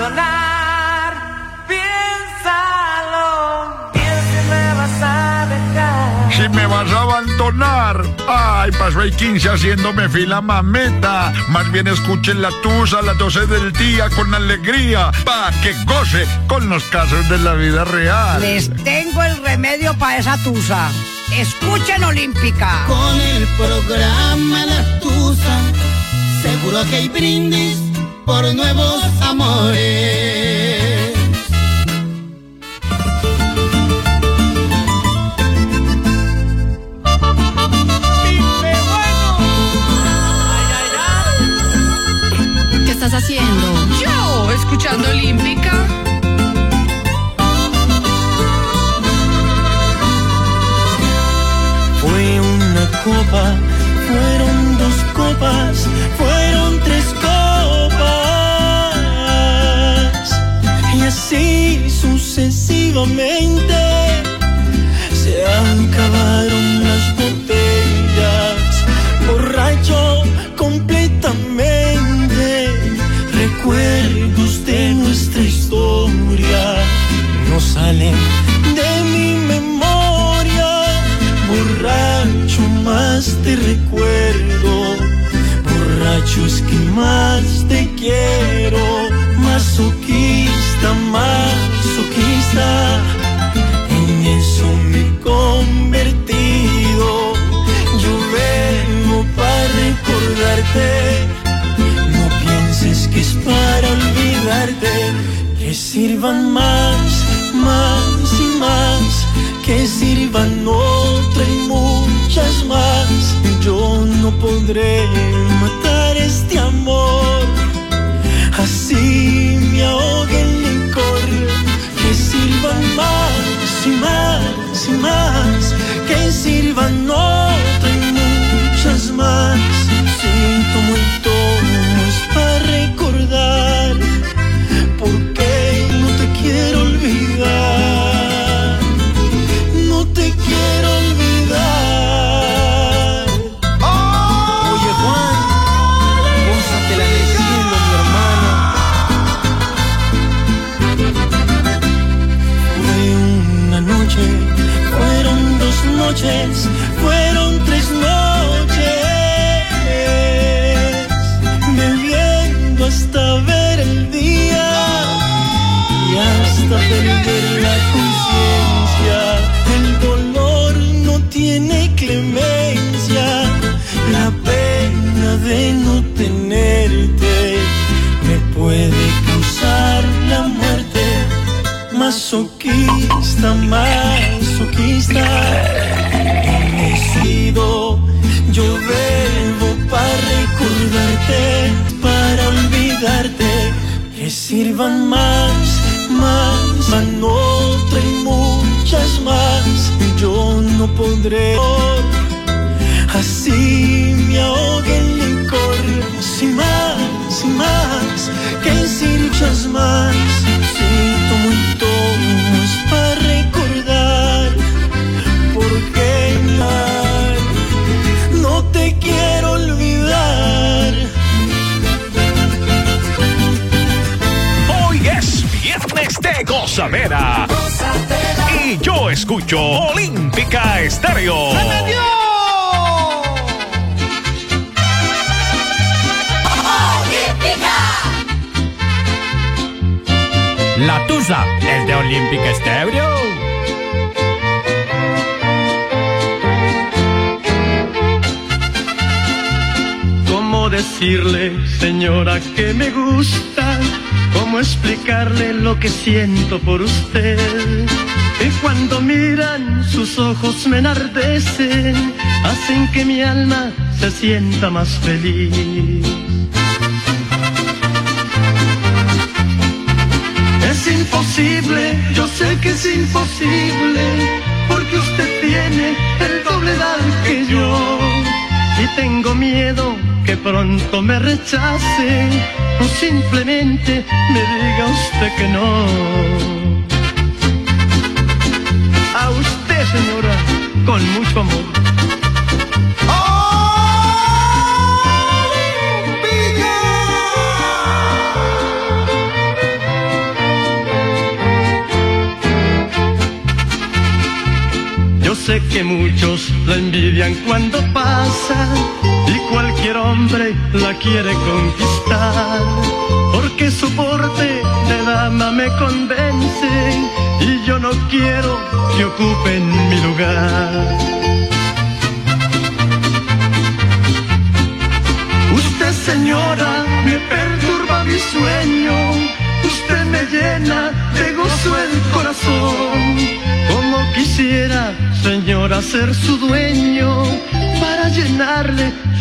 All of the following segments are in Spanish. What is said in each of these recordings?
abandonar. Piénsalo, piensa me vas a dejar. Si me vas a abandonar. Ay, paso el 15 haciéndome fila mameta. Más bien escuchen la tusa a las 12 del día con alegría. Pa' que goce con los casos de la vida real. Les tengo el remedio para esa tusa. Escuchen Olímpica. Con el programa La Tusa, seguro que hay brindis por nuevos amores. ¿Qué estás haciendo? Yo, escuchando Olímpica. Fue una copa, fueron dos copas, así sucesivamente se acabaron las botellas. Borracho completamente, recuerdos de nuestra historia no salen de mi memoria. Borracho más te recuerdo, borracho es que más te quiero, masoquista, masoquista, en eso me he convertido. Yo vengo para recordarte, no pienses que es para olvidarte, que sirvan más, más y más, que sirvan otra y muchas más. Yo no podré matar este amor, y más y más, que sirvan otra para olvidarte, que sirvan más, más, van otra y muchas más. Yo no podré, así me ahogue el licor, sin más, sin más, que sin muchas más. Si gozadera. Y yo escucho Olímpica Estéreo. La Tusa es de Olímpica Estéreo. ¿Cómo decirle, señora, que me gusta? ¿Cómo explicarle lo que siento por usted? Y cuando miran, sus ojos me enardecen, hacen que mi alma se sienta más feliz. Es imposible, yo sé que es imposible, porque usted tiene el doble edad que yo. Y tengo miedo que pronto me rechace, o simplemente me diga usted que no. A usted, señora, con mucho amor. Yo sé que muchos lo envidian cuando pasa y cualquier hombre la quiere conquistar. Porque su porte de dama me convence y yo no quiero que ocupen mi lugar. Usted señora me perturba mi sueño, usted me llena de gozo el corazón. Como quisiera, señora, ser su dueño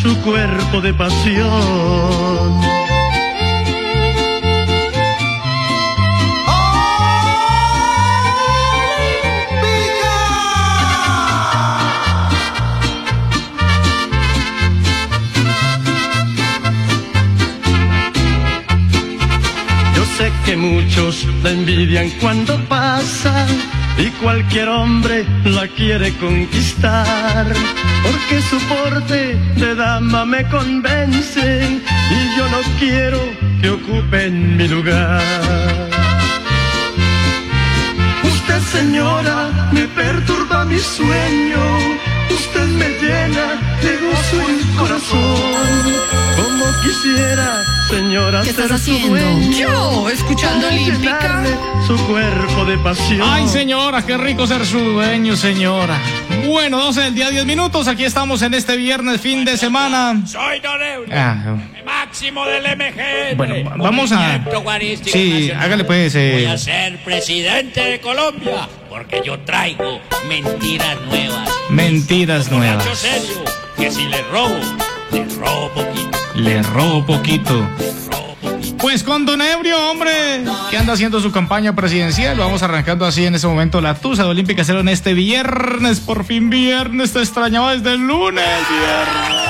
su cuerpo de pasión. Yo sé que muchos la envidian cuando pasa y cualquier hombre la quiere conquistar. Porque su porte de dama me convence y yo no quiero que ocupen mi lugar. Usted señora me perturba mi sueño, usted me llena de gozo el corazón. Quisiera, señora, ¿Qué estás ser su haciendo? dueño, Yo, escuchando Olímpica. Su cuerpo de pasión. Ay, señora, qué rico ser su dueño, señora. Bueno, 12 del día, 10 minutos. Aquí estamos en este viernes, fin de semana. Soy Don Ah, máximo del MG. Bueno, va- vamos a- Sí, hágale pues, eh. Voy a ser presidente de Colombia porque yo traigo mentiras nuevas. mentiras nuevas. serio, que si le robo, le robo Le robo poquito. robo poquito. Pues con Don Ebrio, hombre, que anda haciendo su campaña presidencial. Vamos arrancando así en ese momento la Tusa de Olímpica Cero en este viernes. Por fin viernes, te extrañaba desde el lunes, viernes.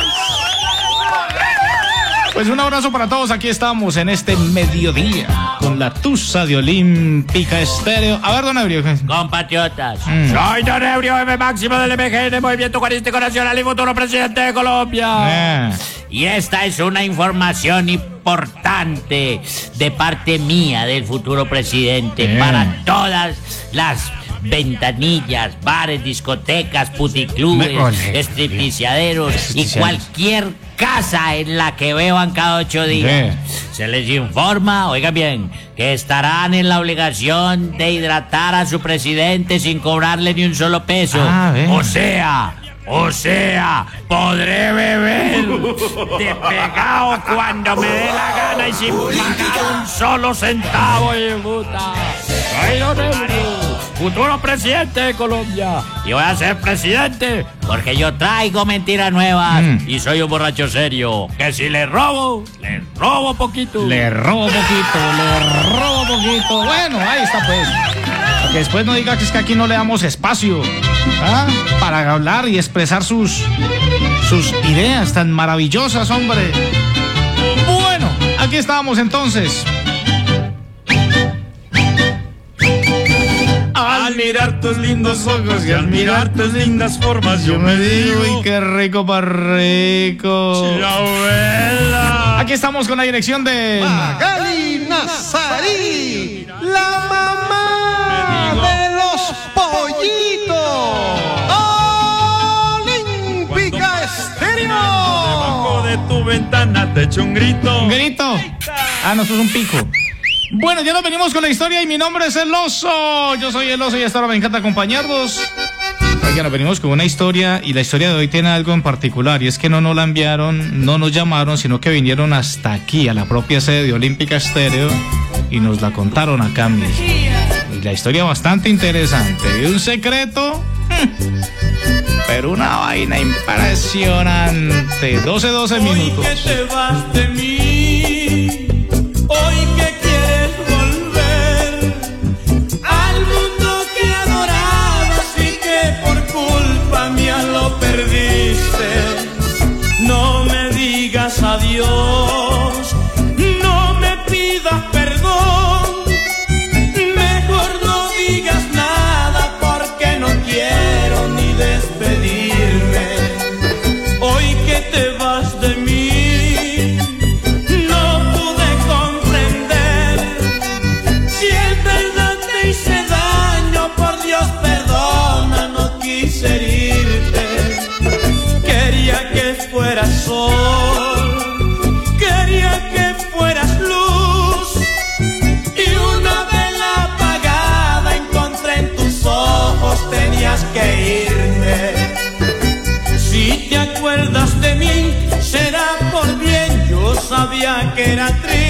Pues un abrazo para todos. Aquí estamos en este mediodía con la Tusa de Olímpica Estéreo. A ver, Don Ebrio. Compatriotas, Mm. soy Don Ebrio M. Máximo del MG, Movimiento Juarístico Nacional y futuro presidente de Colombia. Eh, Y esta es una información importante de parte mía del futuro presidente Bien. para todas las ventanillas, bares, discotecas, puticlubes, estripiciaderos y cualquier casa en la que beban cada ocho días. Bien. Se les informa, oigan bien, que estarán en la obligación de hidratar a su presidente sin cobrarle ni un solo peso. Ah, o sea, o sea, podré beber de pegado cuando me dé la gana y sin pagar un solo centavo de puta. Soy Don futuro presidente de Colombia. Y voy a ser presidente porque yo traigo mentiras nuevas Mm. y soy un borracho serio. Que si le robo, le robo poquito. le robo poquito, le robo poquito. Bueno, ahí está pues. Que después no diga que es que aquí no le damos espacio ¿ah? para hablar y expresar sus, sus ideas tan maravillosas, hombre. Bueno, aquí estamos entonces. Al mirar tus lindos ojos y al mirar tus lindas formas, yo me digo, y qué rico para rico. Aquí estamos con la dirección de. Magali Nazarí, ventana te echo un grito. Un grito. Ah, no, eso es un pico. Bueno, ya nos venimos con la historia y mi nombre es El Oso. Yo soy El Oso y esta hora me encanta acompañarlos. Oigan, nos venimos con una historia y la historia de hoy tiene algo en particular y es que no nos la enviaron, no nos llamaron, sino que vinieron hasta aquí, a la propia sede de Olímpica Estéreo y nos la contaron acá mismo. Y la historia bastante interesante. Y un secreto, pero una vaina impresionante. 12, 12 minutos. te vas de mí, sabía que era triste.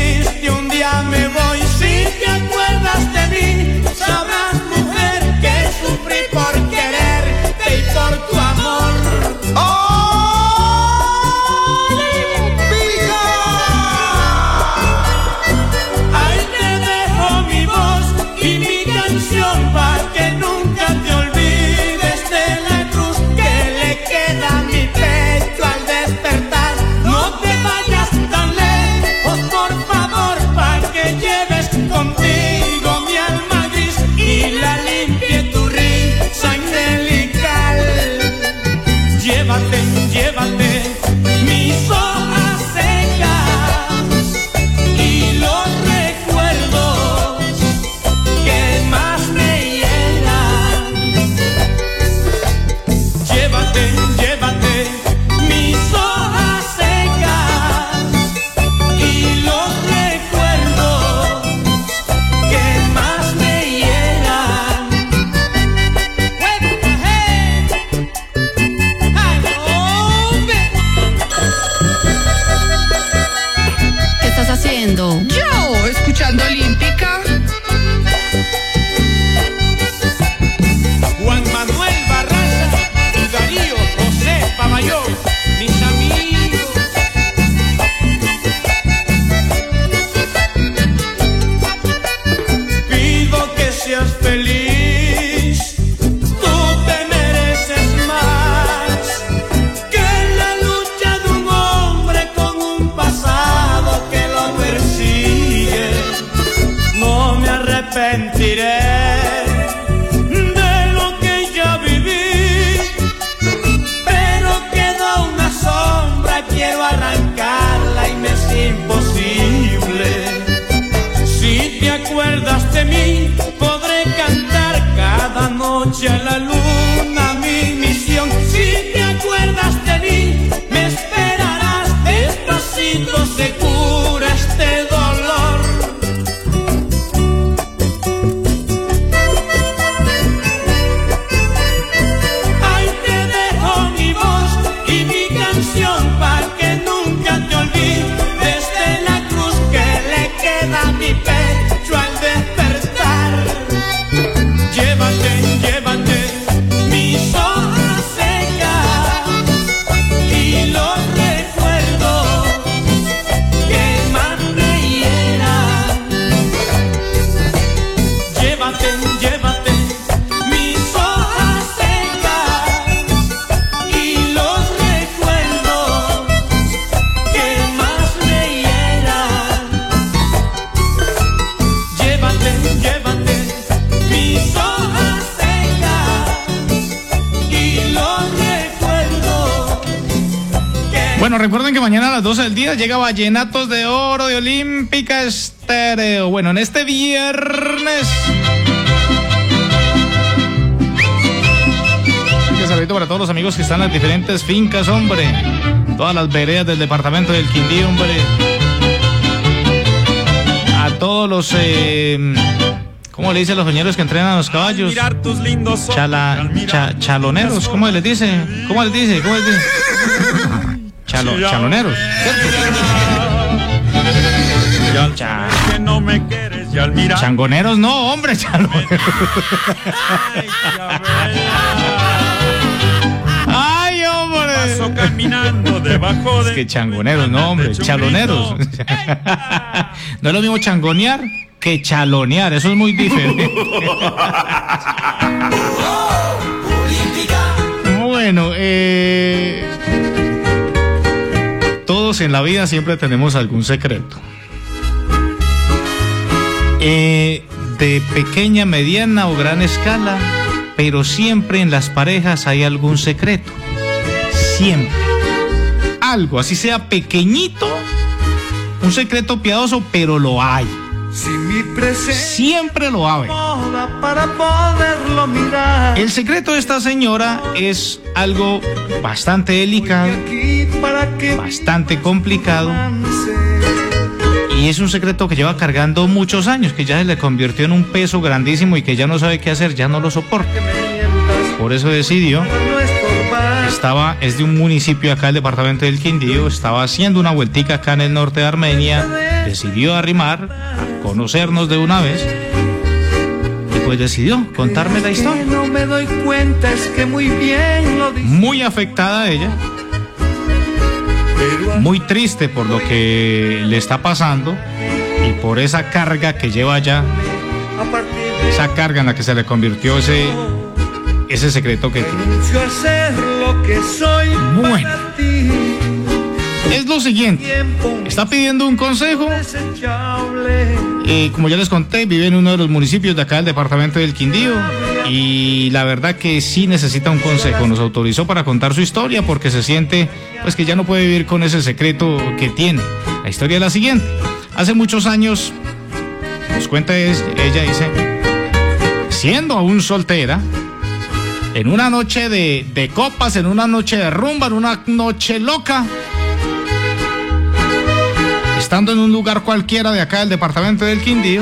Llega Vallenatos de Oro de Olímpica Estéreo. Bueno, en este viernes. Un saludito para todos los amigos que están en las diferentes fincas, hombre. Todas las veredas del departamento del Quindío, hombre. A todos los. Eh, ¿Cómo le dicen los señores que entrenan a los caballos? mirar tus lindos Chala, cha- chaloneros, ¿cómo les dice? ¿Cómo les dice? ¿Cómo les dice? Chalo- chaloneros. Que no me quieres changoneros, no, hombre, chaloneros. ¡Ay, hombre! paso caminando debajo Es de que changoneros, no, hombre, chaloneros. No es lo mismo changonear que chalonear, eso es muy diferente. Bueno, eh, en la vida siempre tenemos algún secreto. Eh, de pequeña, mediana o gran escala, pero siempre en las parejas hay algún secreto. Siempre. Algo, así sea pequeñito, un secreto piadoso, pero lo hay. Siempre lo hay. para poderlo mirar. El secreto de esta señora es algo bastante delicado, bastante complicado. Y es un secreto que lleva cargando muchos años, que ya se le convirtió en un peso grandísimo y que ya no sabe qué hacer, ya no lo soporta. Por eso decidió, estaba, es de un municipio acá del departamento del Quindío, estaba haciendo una vueltica acá en el norte de Armenia, decidió arrimar, conocernos de una vez, y pues decidió contarme la historia. Que no me doy cuenta, es que muy bien lo dices. Muy afectada ella, muy triste por lo que le está pasando y por esa carga que lleva ya, esa carga en la que se le convirtió ese, ese secreto que tiene. Bueno. Es lo siguiente, está pidiendo un consejo, eh, como ya les conté, vive en uno de los municipios de acá del departamento del Quindío y la verdad que sí necesita un consejo. Nos autorizó para contar su historia porque se siente pues que ya no puede vivir con ese secreto que tiene. La historia es la siguiente. Hace muchos años, nos cuenta es- ella, dice, siendo aún soltera, en una noche de, de copas, en una noche de rumba, en una noche loca, estando en un lugar cualquiera de acá del departamento del Quindío,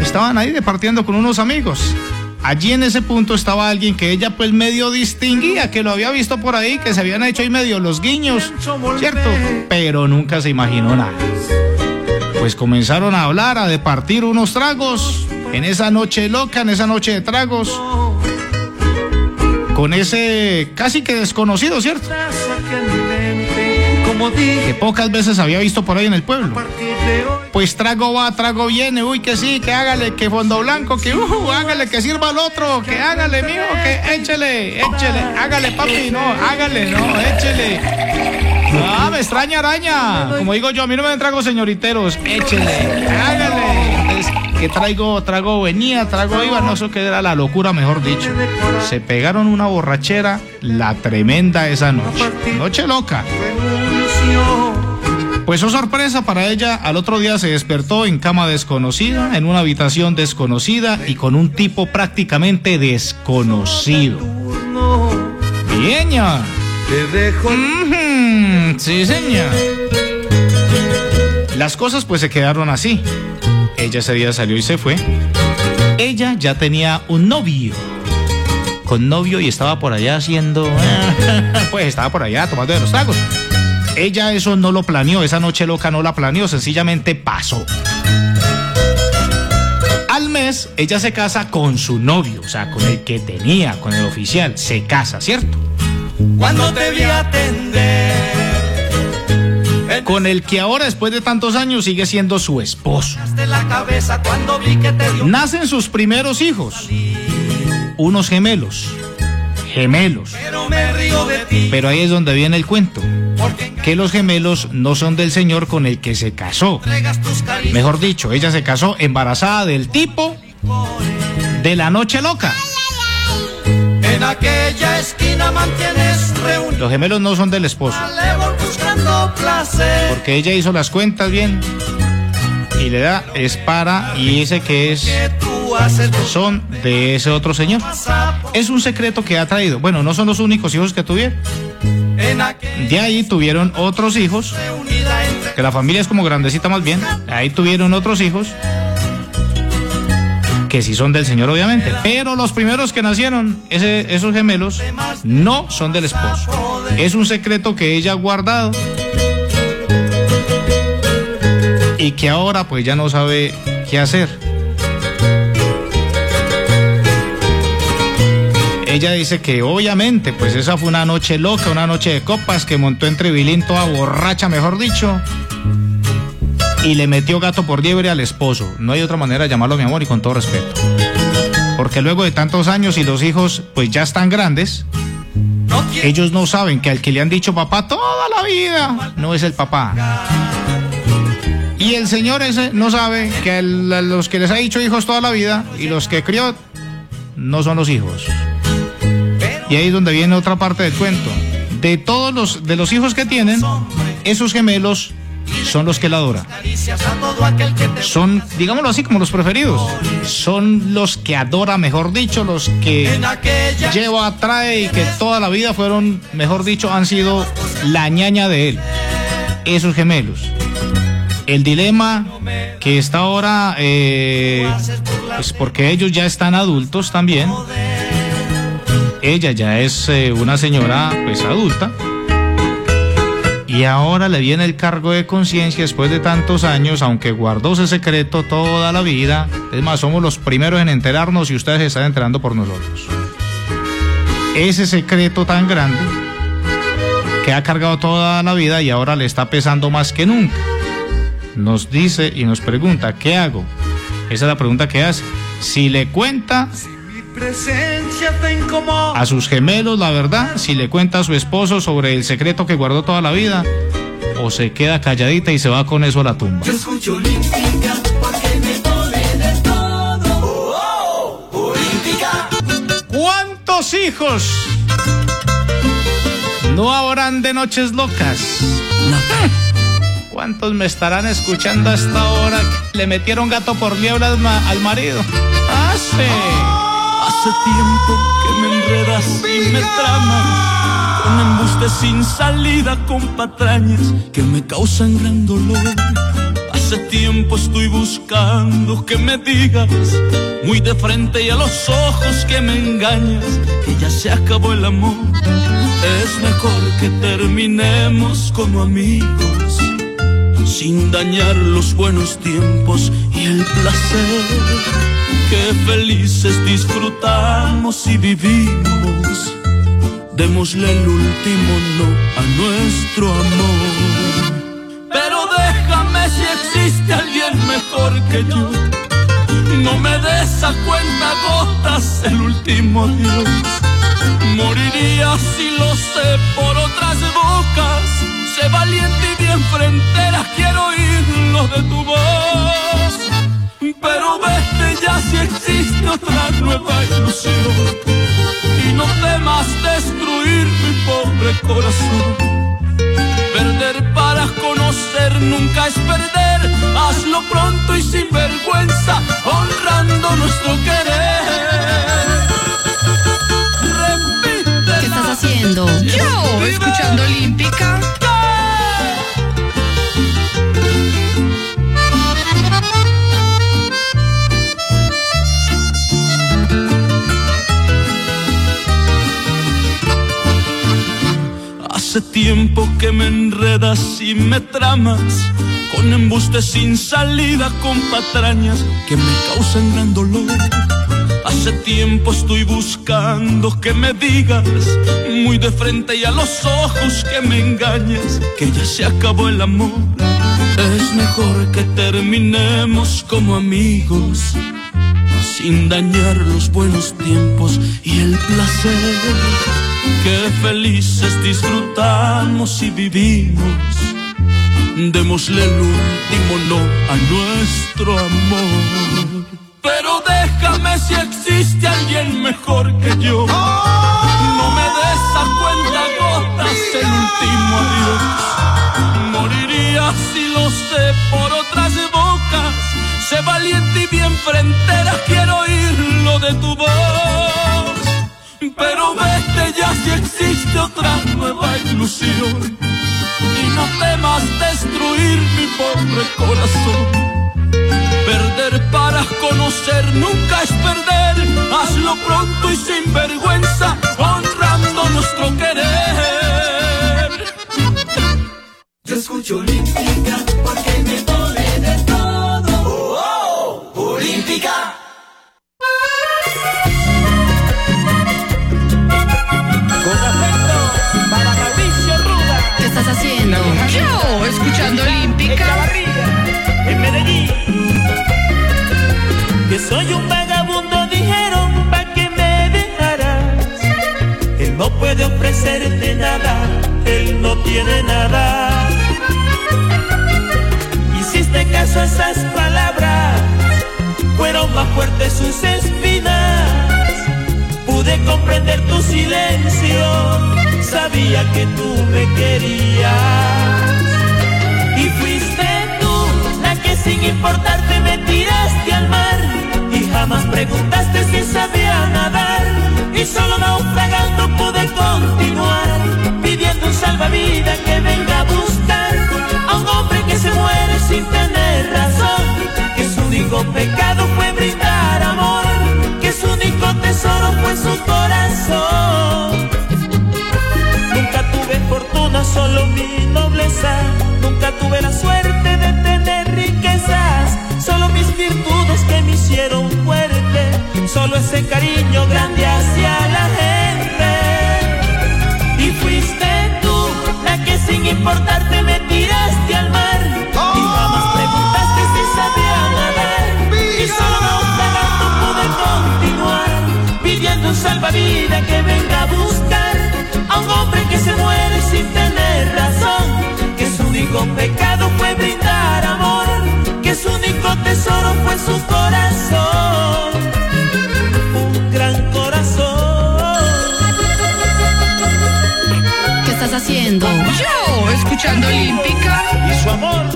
estaban ahí departiendo con unos amigos. Allí en ese punto estaba alguien que ella pues medio distinguía, que lo había visto por ahí, que se habían hecho ahí medio los guiños, ¿cierto? Pero nunca se imaginó nada. pues comenzaron a hablar, a departir unos tragos en esa noche loca, en esa noche de tragos. Con ese casi que desconocido, ¿cierto? Que pocas veces había visto por ahí en el pueblo. Pues trago va, trago viene, uy, que sí, que hágale, que fondo blanco, que uh, hágale, que sirva al otro, que hágale, mijo, que échele, échele, hágale, papi, no, hágale, no, échele. Ah, me extraña araña. Como digo yo, a mí no me den tragos señoriteros, échele, hágale. Entonces, que traigo, trago venía, trago iba, no sé qué era la locura, mejor dicho. Se pegaron una borrachera, la tremenda esa noche. Noche loca. Pues oh sorpresa para ella, al otro día se despertó en cama desconocida, en una habitación desconocida y con un tipo prácticamente desconocido. Bien, Te dejo. Sí, señor. Las cosas pues se quedaron así. Ella ese día salió y se fue. Ella ya tenía un novio. Con novio y estaba por allá haciendo... Pues estaba por allá tomando de los tragos. Ella eso no lo planeó, esa noche loca no la planeó, sencillamente pasó. Al mes, ella se casa con su novio, o sea, con el que tenía, con el oficial. Se casa, ¿cierto? Cuando te vi atender. Con el que ahora, después de tantos años, sigue siendo su esposo. Nacen sus primeros hijos, unos gemelos. Gemelos. Pero ahí es donde viene el cuento. Que los gemelos no son del señor con el que se casó. Mejor dicho, ella se casó embarazada del tipo de la noche loca. En aquella esquina mantienes reunión. Los gemelos no son del esposo. Porque ella hizo las cuentas bien. Y le da es para y ese que es son de ese otro señor. Es un secreto que ha traído. Bueno, no son los únicos hijos que tuvieron. De ahí tuvieron otros hijos. Que la familia es como grandecita más bien. Ahí tuvieron otros hijos. Que sí son del señor, obviamente. Pero los primeros que nacieron, ese- esos gemelos, no son del esposo. Es un secreto que ella ha guardado. Y que ahora pues ya no sabe qué hacer. Ella dice que obviamente pues esa fue una noche loca, una noche de copas que montó en Tribilín toda borracha, mejor dicho. Y le metió gato por liebre al esposo. No hay otra manera de llamarlo mi amor y con todo respeto. Porque luego de tantos años y los hijos pues ya están grandes, ellos no saben que al que le han dicho papá toda la vida no es el papá. Y el señor ese no sabe que el- los que les ha dicho hijos toda la vida y los que crió no son los hijos. Y ahí es donde viene otra parte del cuento. De todos los, de los hijos que tienen, esos gemelos son los que la adoran. Son, digámoslo así, como los preferidos. Son los que adora, mejor dicho, los que lleva, trae y que toda la vida fueron, mejor dicho, han sido la ñaña de él. Esos gemelos. El dilema que está ahora, eh, pues porque ellos ya están adultos también. Ella ya es eh, una señora, pues adulta. Y ahora le viene el cargo de conciencia después de tantos años, aunque guardó ese secreto toda la vida. Es más, somos los primeros en enterarnos y ustedes están enterando por nosotros. Ese secreto tan grande que ha cargado toda la vida y ahora le está pesando más que nunca. Nos dice y nos pregunta, ¿qué hago? Esa es la pregunta que hace. Si le cuenta. A sus gemelos la verdad, si le cuenta a su esposo sobre el secreto que guardó toda la vida, o se queda calladita y se va con eso a la tumba. Yo escucho olímpica porque me de todo. Oh, oh, olímpica. ¿Cuántos hijos no habrán de noches locas? ¿Cuántos me estarán escuchando a esta hora? Le metieron gato por liebre al, ma- al marido. Ah, sí. Hace tiempo que me enredas y me tramas con embustes sin salida, con patrañas que me causan gran dolor. Hace tiempo estoy buscando que me digas muy de frente y a los ojos que me engañas que ya se acabó el amor. Es mejor que terminemos como amigos sin dañar los buenos tiempos y el placer que felices disfrutamos y vivimos. Démosle el último no a nuestro amor. Pero déjame si existe alguien mejor que yo. No me des a cuenta gotas el último adiós. Moriría si lo sé por otras bocas. Valiente y bien frentera, quiero oírlo de tu voz. Pero vete ya si existe otra nueva ilusión. Y no temas destruir mi pobre corazón. Perder para conocer nunca es perder. Hazlo pronto y sin vergüenza, honrando nuestro querer. Repite. ¿Qué estás haciendo? Yo, escuchando Olímpica. Tiempo que me enredas y me tramas con embustes sin salida, con patrañas que me causan gran dolor. Hace tiempo estoy buscando que me digas muy de frente y a los ojos que me engañes que ya se acabó el amor. Es mejor que terminemos como amigos sin dañar los buenos tiempos y el placer que felices disfrutamos y vivimos. Démosle el último no a nuestro amor. Pero déjame si existe alguien mejor que yo. No me des a cuenta gotas el último adiós. Moriría si lo sé por otras bocas. Sé valiente y bien frentera, quiero oírlo de tu voz. Pero vete ya si existe otra nueva ilusión. Y no temas destruir mi pobre corazón. Perder para conocer nunca es perder. Hazlo pronto y sin vergüenza, honrando nuestro querer. Yo escucho Olímpica porque me pone de todo. Oh, oh, Olímpica. Escuchando Olímpica. En Medellín. Que soy un vagabundo, dijeron, pa' que me dejarás. Él no puede ofrecerte nada, él no tiene nada. Hiciste caso a esas palabras, fueron más fuertes sus espinas. Pude comprender tu silencio, sabía que tú me querías. Sin importarte me tiraste al mar. Y jamás preguntaste si sabía nadar. Y solo naufragando pude continuar, pidiendo un salvavidas que venga a buscar a un hombre que se muere sin tener razón. Que su único pecado fue brindar amor, que su único tesoro fue su corazón. Nunca tuve fortuna, solo mi nobleza. Nunca tuve la suerte Solo ese cariño grande hacia la gente. Y fuiste tú la que sin importarte haciendo? Yo, escuchando Olímpica. y su amor,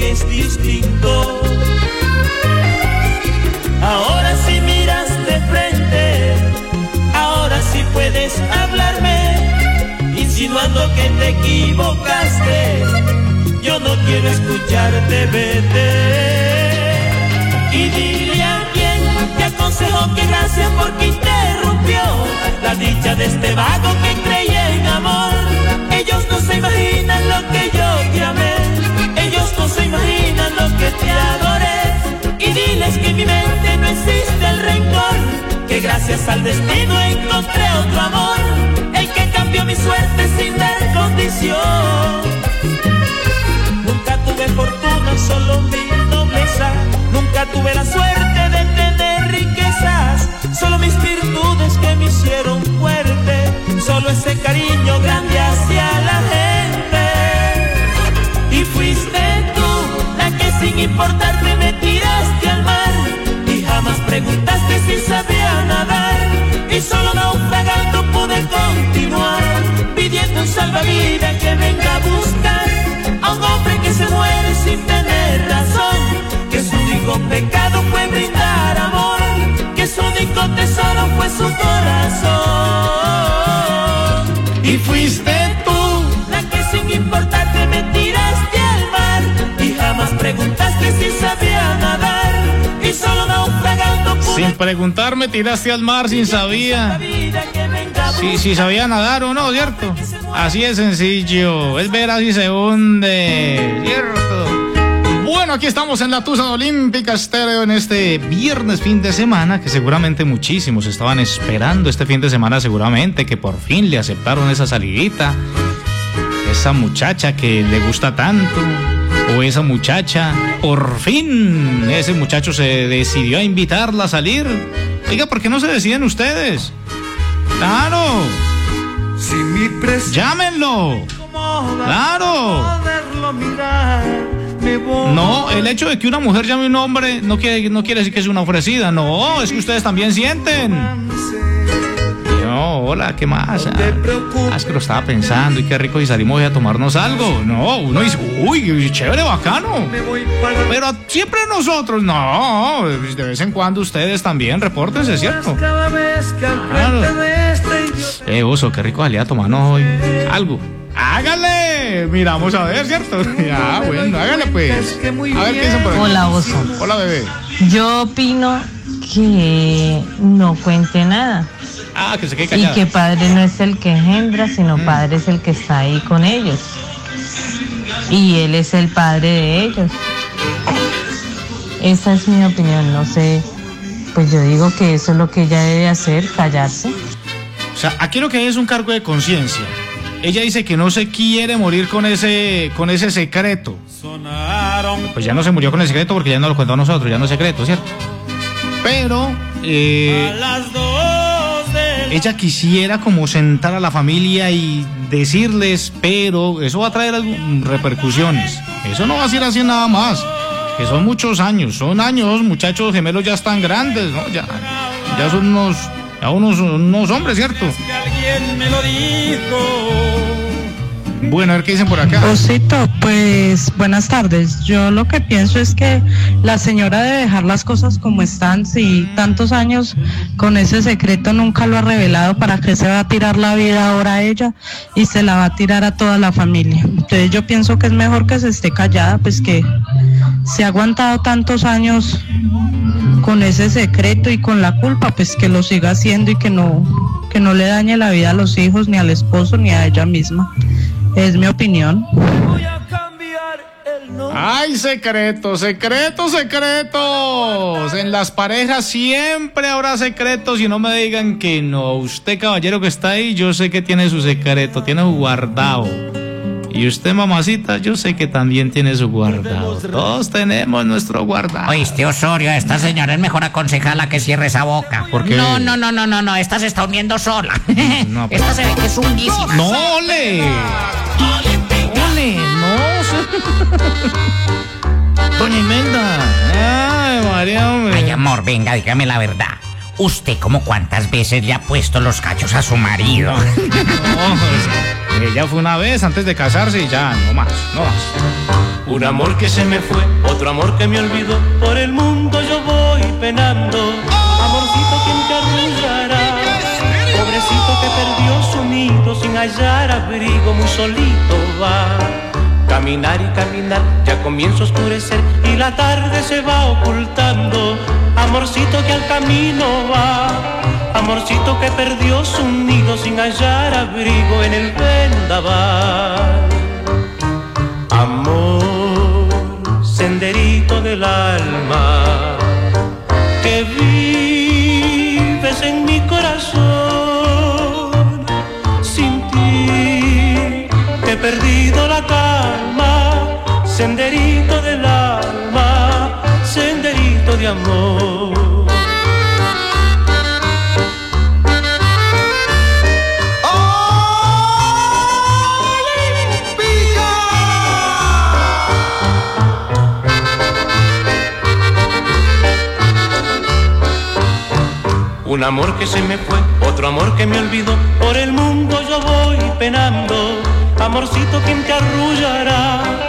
es distinto. Ahora sí miras de frente, ahora sí puedes hablarme, insinuando que te equivocaste. Yo no quiero escucharte, vete. Y dile a quien te aconsejó que gracias porque interrumpió la dicha de este vago que creía en amor. Ellos no se imaginan lo que yo te amé, se imaginan lo que te adoré. Y diles que en mi mente no existe el rencor, que gracias al destino encontré otro amor, el que cambió mi suerte sin dar condición. Nunca tuve fortuna, solo mi nobleza. Nunca tuve la suerte de tener riquezas. Solo mis virtudes que me hicieron fuerte. Solo ese cariño grande hacia la gente. Y fuiste sin importarte me tiraste al mar. Y jamás preguntaste si sabía nadar. Y solo naufragando pude continuar. Pidiendo un salvavidas que venga a buscar a un hombre que se muere sin tener razón, que su único pecado fue brindar amor, que su único tesoro fue su corazón. Y fuiste tú la que sin importarte y solo naufragando pude Sin preguntarme, tiraste al mar sin sabía. Si, si sabía nadar o no, ¿cierto? Así es sencillo. Es ver así se hunde, ¿cierto? Bueno, aquí estamos en la Tusa Olímpica Estéreo en este viernes fin de semana que seguramente muchísimos estaban esperando este fin de semana seguramente que por fin le aceptaron esa salidita. Esa muchacha que le gusta tanto o esa muchacha, por fin ese muchacho se decidió a invitarla a salir. Oiga, ¿por qué no se deciden ustedes? Claro. Si mi Llámenlo. Claro. No, el hecho de que una mujer llame a un hombre no quiere, no quiere decir que es una ofrecida. No, es que ustedes también sienten. No, hola, ¿qué más? Ah, ah, es que lo estaba pensando y qué rico si salimos hoy a tomarnos algo. No, uno dice, uy, chévere, bacano. Pero siempre nosotros, no. De vez en cuando ustedes también, repórtense, ¿cierto? Cada vez que Claro. este Eh, oso, qué rico salía a tomarnos hoy. Algo. Hágale. Mira, vamos a ver, ¿cierto? Ya, bueno, hágale pues. A ver qué dicen por aquí. Hola, oso. Hola, bebé. Yo opino que no cuente nada. Ah, que se quede Y callada. que padre no es el que engendra, sino padre es el que está ahí con ellos. Y él es el padre de ellos. Esa es mi opinión, no sé. Pues yo digo que eso es lo que ella debe hacer, callarse. O sea, aquí lo que hay es un cargo de conciencia. Ella dice que no se quiere morir con ese, con ese secreto. Pues ya no se murió con el secreto porque ya no lo contó a nosotros, ya no es secreto, ¿cierto? Pero eh, ella quisiera como sentar a la familia y decirles, pero eso va a traer algún- repercusiones. Eso no va a ser así nada más. Que son muchos años, son años, muchachos gemelos ya están grandes, ¿no? Ya, ya son unos, ya unos, unos hombres, ¿cierto? alguien me lo dijo. Bueno, a ver qué dicen por acá. Osito, pues buenas tardes. Yo lo que pienso es que la señora debe dejar las cosas como están. Si tantos años con ese secreto nunca lo ha revelado, ¿para qué se va a tirar la vida ahora a ella y se la va a tirar a toda la familia? Entonces yo pienso que es mejor que se esté callada, pues que se ha aguantado tantos años con ese secreto y con la culpa, pues que lo siga haciendo y que no, que no le dañe la vida a los hijos, ni al esposo, ni a ella misma. Es mi opinión. Ay, secretos, secretos, secretos. En las parejas siempre habrá secretos y no me digan que no. Usted, caballero que está ahí, yo sé que tiene su secreto, tiene su guardado. Y usted, mamacita, yo sé que también tiene su guardado. Todos tenemos nuestro guardado. Oíste, Osorio, esta señora es mejor aconsejarla que cierre esa boca. ¿Por qué? No, no, no, no, no, no, esta se está hundiendo sola. No, pero- esta se ve que es hundísima. No, ole. Ole, no. se- Doña Imelda. Ay, María, hombre. Ay, amor, venga, dígame la verdad. ¿Usted como cuántas veces le ha puesto los cachos a su marido? No, ella fue una vez antes de casarse y ya, no más, no más. Un amor que se me fue, otro amor que me olvidó. Por el mundo yo voy penando. Amorcito, ¿quién te arrullará? Pobrecito que perdió su nido sin hallar abrigo, muy solito va. Caminar y caminar, ya comienza a oscurecer y la tarde se va ocultando. Amorcito que al camino va, amorcito que perdió su nido sin hallar abrigo en el vendaval. Amor, senderito del alma, que vives en mi corazón. Sin ti he perdido la calma, senderito del alma, de amor. Un amor que se me fue, otro amor que me olvidó. Por el mundo yo voy penando. Amorcito, ¿quién te arrullará?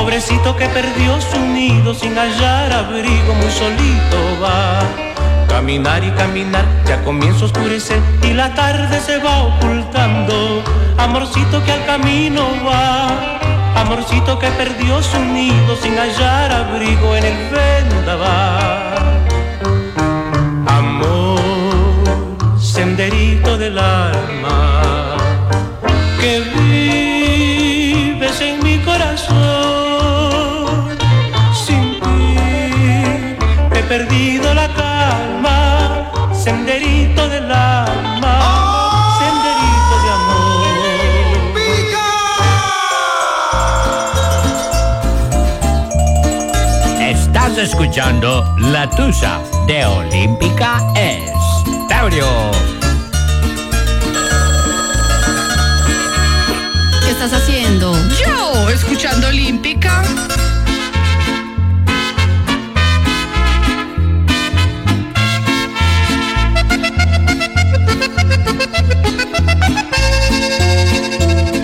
Pobrecito que perdió su nido sin hallar abrigo, muy solito va. Caminar y caminar, ya comienza a oscurecer y la tarde se va ocultando. Amorcito que al camino va. Amorcito que perdió su nido sin hallar abrigo en el vendaval. Escuchando La Tusa de Olímpica Estéreo. ¿Qué estás haciendo? Yo, escuchando Olímpica.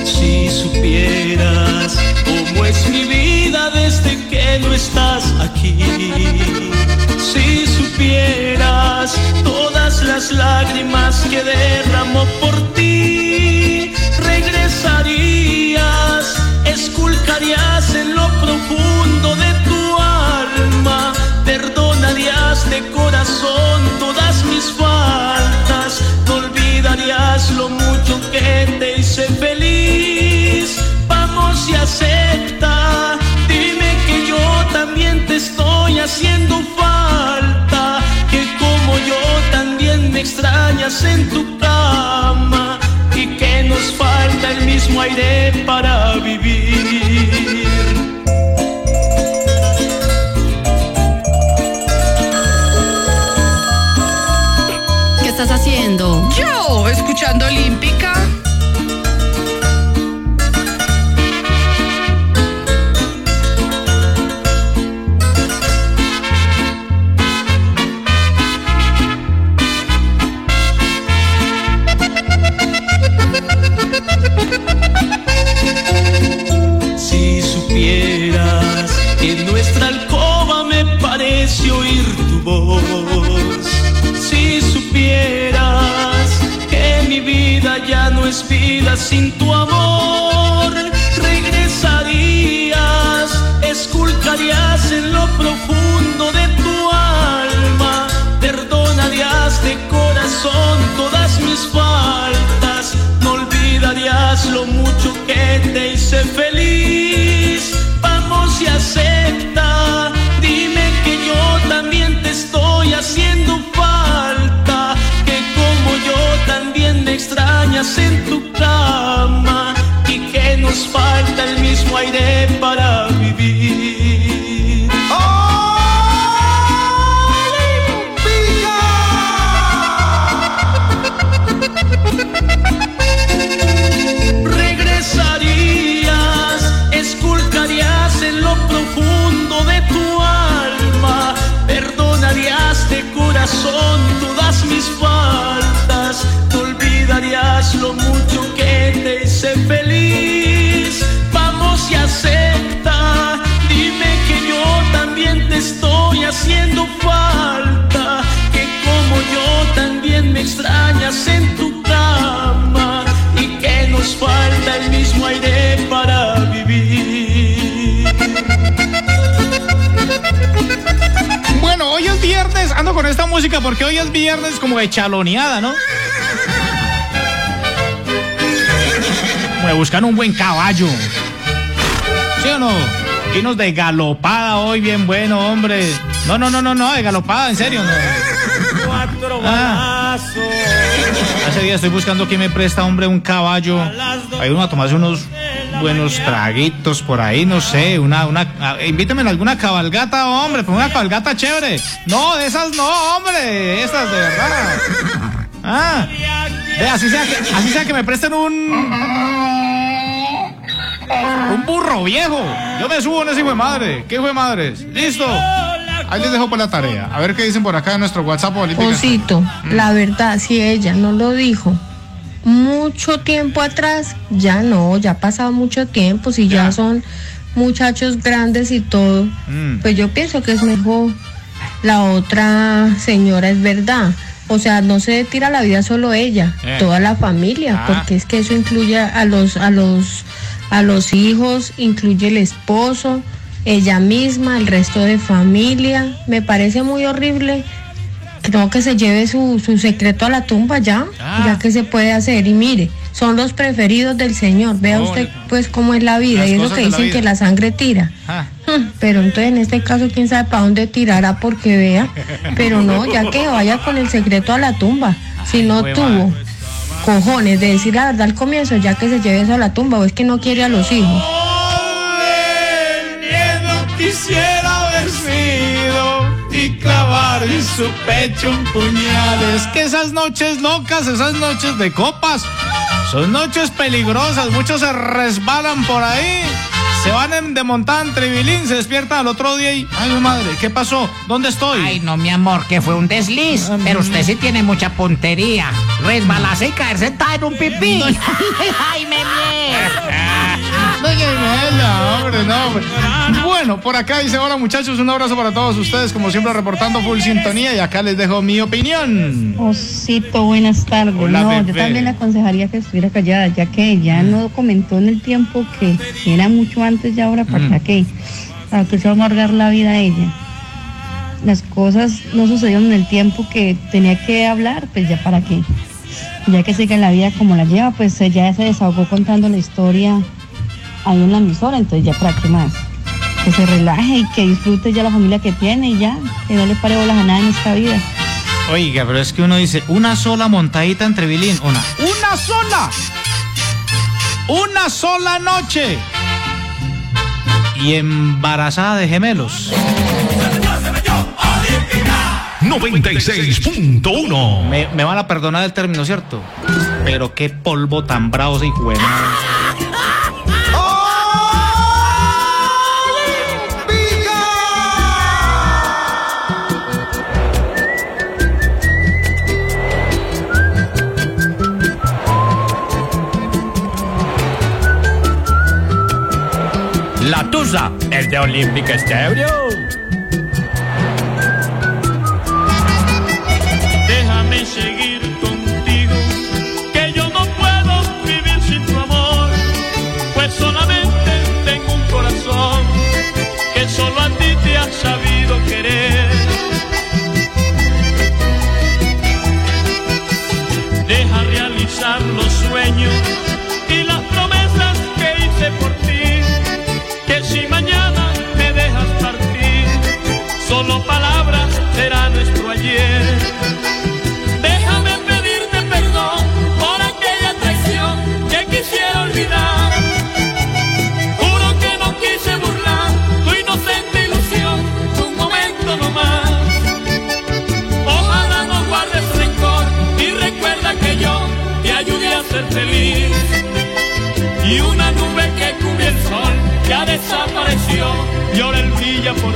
Si supieras cómo es mi vida desde que no estás aquí. Si supieras todas las lágrimas que derramó por ti, regresarías, esculcarías en lo profundo de tu alma, perdonarías de corazón todas mis faltas, no olvidarías lo mucho que te hice feliz. Vamos y acepta, en tu cama y que nos falta el mismo aire para vivir. ¿Qué estás haciendo? Yo, escuchando Olímpica. Sin tu amor. Música porque hoy es viernes como de chaloneada, ¿no? Como de buscar un buen caballo. ¿Sí o no? Irnos de galopada hoy, bien bueno, hombre. No, no, no, no, no, de galopada, en serio, no. Cuatro Ah. Hace día estoy buscando quién me presta, hombre, un caballo. Hay uno a tomarse unos buenos traguitos por ahí, no sé, una, una, ah, invítame a alguna cabalgata, hombre, pues una cabalgata chévere. No, de esas no, hombre, esas de verdad. Ah, ve, así sea que, así sea que me presten un, un burro viejo. Yo me subo en ese hijo de madre. ¿Qué hijo de madres? Listo. Ahí les dejo por la tarea. A ver qué dicen por acá en nuestro WhatsApp Olímpica. Osito, la verdad, si ella no lo dijo mucho tiempo atrás, ya no, ya ha pasado mucho tiempo, si ya, son muchachos grandes y todo, Mm. pues yo pienso que es mejor. La otra señora es verdad. O sea, no se tira la vida solo ella, Eh. toda la familia, Ah. porque es que eso incluye a los, a los, a los hijos, incluye el esposo, ella misma, el resto de familia. Me parece muy horrible. Creo que se lleve su, su secreto a la tumba ya, Ah. ya que se puede hacer. Y mire, son los preferidos del Señor. Vea Oh, usted pues cómo es la vida y eso cosas que la dicen que la sangre tira. Ah. Hmm, Pero entonces en este caso quién sabe para dónde tirará porque vea. Pero no, ya que vaya con el secreto a la tumba. Si no tuvo cojones de decir la verdad al comienzo, ya que se lleve eso a la tumba o es que no quiere a los hijos. miedo quisiera en su pecho un puñal. Es que esas noches locas, esas noches de copas, son noches peligrosas. Muchos se resbalan por ahí, se van en, de montada en Tribilín, se despiertan al otro día y, ay, mi madre, ¿qué pasó? ¿Dónde estoy? Ay, no, mi amor, que fue un desliz. Pero usted sí tiene mucha puntería. Resbalarse y caer sentada en un pipí. Ay, me No, ya, ya, ya, hombre, no, hombre. Bueno, por acá dice, hola muchachos, un abrazo para todos ustedes, como siempre reportando full sintonía y acá les dejo mi opinión. Osito, buenas tardes. Hola, no, bebé. yo también le aconsejaría que estuviera callada, ya que ella no comentó en el tiempo que era mucho antes y ahora para Mm. qué. Para que se va a amargar la vida a ella. Las cosas no sucedieron en el tiempo que tenía que hablar, pues ya para qué. Ya que sigue la vida como la lleva, pues ella se desahogó contando la historia ahí en la emisora, entonces ya para qué más. Que se relaje y que disfrute ya la familia que tiene y ya, que no le pare bolas a nada en esta vida. Oiga, pero es que uno dice, una sola montadita en Tribilín, una, una sola, una sola noche y embarazada de gemelos. 96.1 Me, me van a perdonar el término, ¿cierto? Pero qué polvo tan bravo y bueno. Tusa es de Olímpica Estéreo. Ya desapareció y ahora él brilla por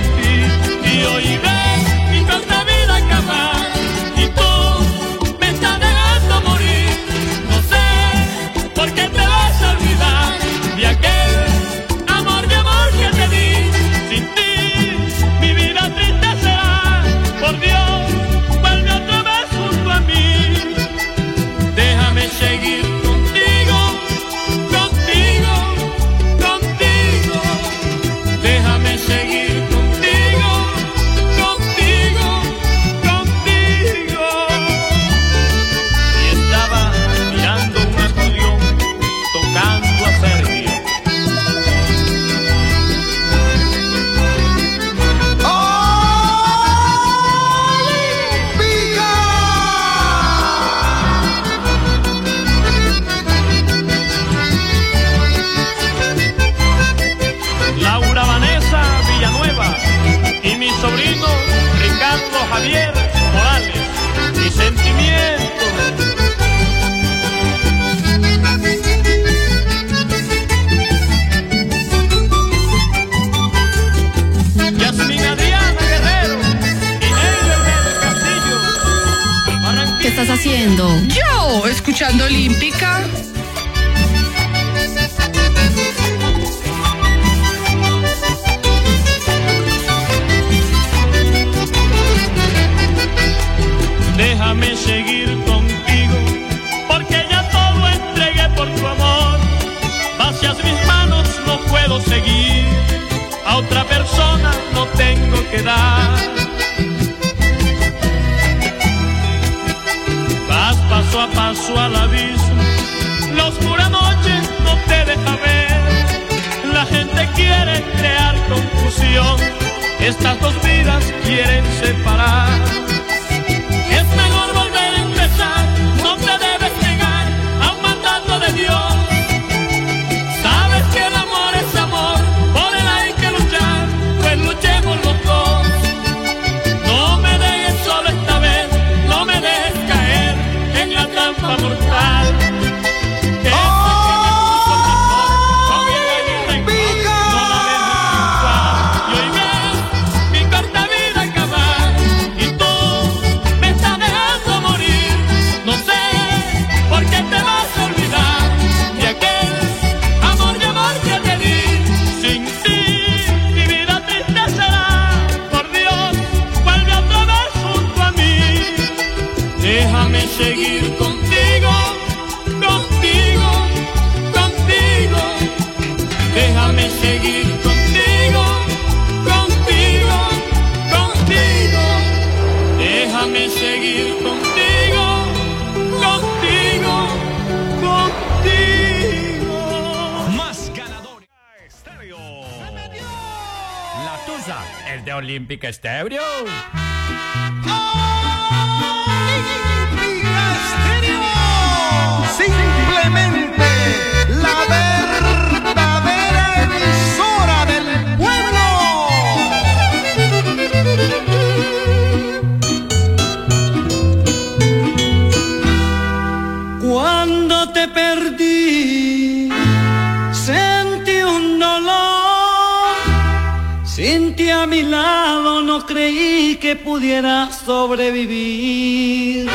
Sin ti a mi lado no creí que pudiera sobrevivir.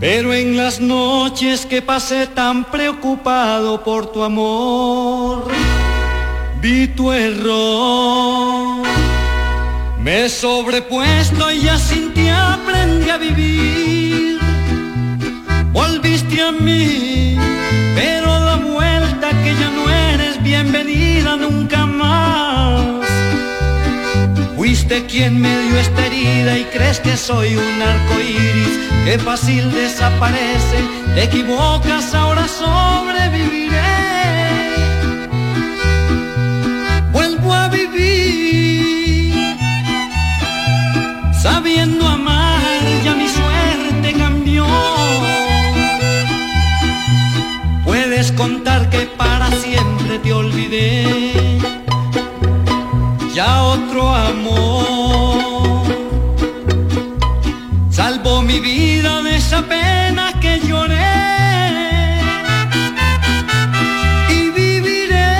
Pero en las noches que pasé tan preocupado por tu amor, vi tu error. Me he sobrepuesto y ya sin ti aprendí a vivir. Volviste a mí, pero da vuelta que ya no eres bienvenida nunca. Fuiste quien me dio esta herida y crees que soy un arco iris que fácil desaparece. Te equivocas, ahora sobreviviré. Vuelvo a vivir sabiendo amar, ya mi suerte cambió. Puedes contar que para siempre te olvidé. Ya otro amor salvó mi vida de esa pena que lloré. Y viviré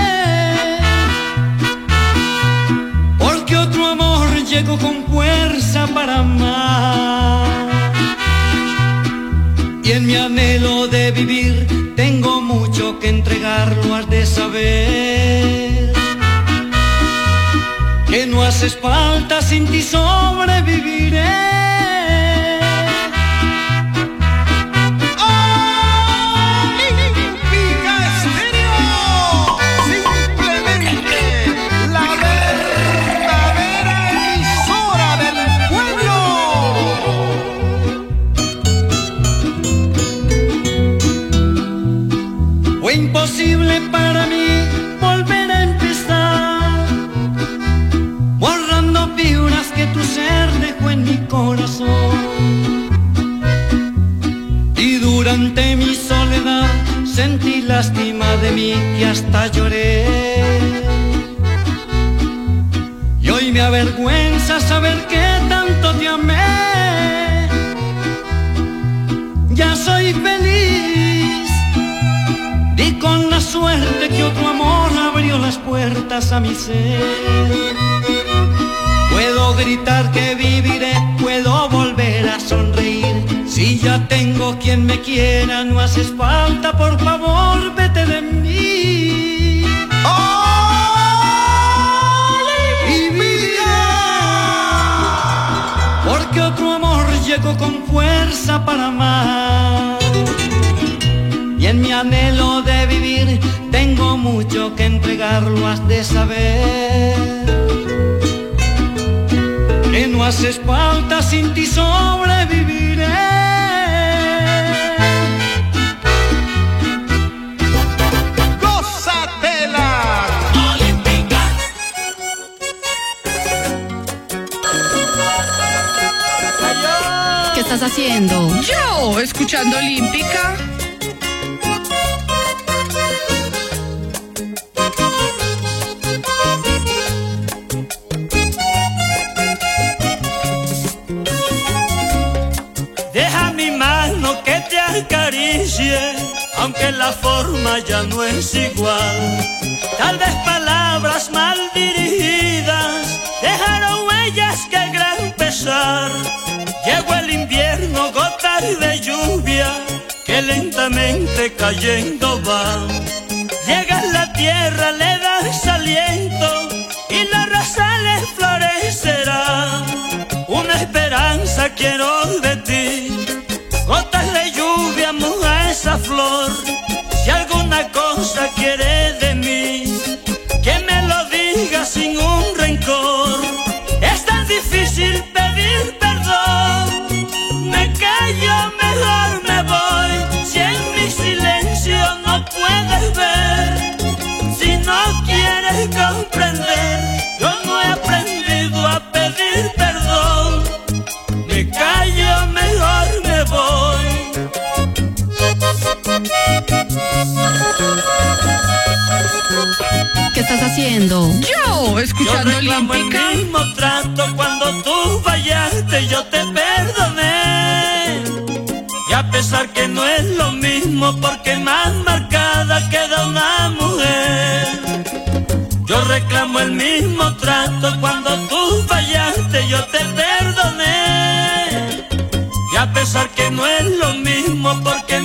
porque otro amor llegó con fuerza para amar. Y en mi anhelo de vivir tengo mucho que entregarlo, has de saber. Que no haces falta, sin ti sobreviviré. Lástima de mí que hasta lloré. Y hoy me avergüenza saber que tanto te amé. Ya soy feliz y con la suerte que otro amor abrió las puertas a mi ser. Puedo gritar que viviré, puedo volver ya tengo quien me quiera, no haces falta, por favor, vete de mí. Y vida, porque otro amor llegó con fuerza para amar. Y en mi anhelo de vivir tengo mucho que entregarlo, has de saber. Que no haces falta, sin ti sobreviviré. Estás haciendo? Yo, escuchando Olímpica. Deja mi mano que te acaricie, aunque la forma ya no es igual. Tal vez palabras mal dirigidas dejaron huellas que gran pesar. Invierno, gotas de lluvia que lentamente cayendo van. Llega la tierra, le das aliento y la raza le florecerá. Una esperanza quiero de ti, gotas de lluvia moja esa flor. Si alguna cosa quiere de mí, que me lo diga sin un rencor. Haciendo? Yo, escuchando Yo reclamo el Olímpica. mismo trato cuando tú fallaste, yo te perdoné. Y a pesar que no es lo mismo, porque más marcada queda una mujer. Yo reclamo el mismo trato cuando tú fallaste, yo te perdoné. Y a pesar que no es lo mismo, porque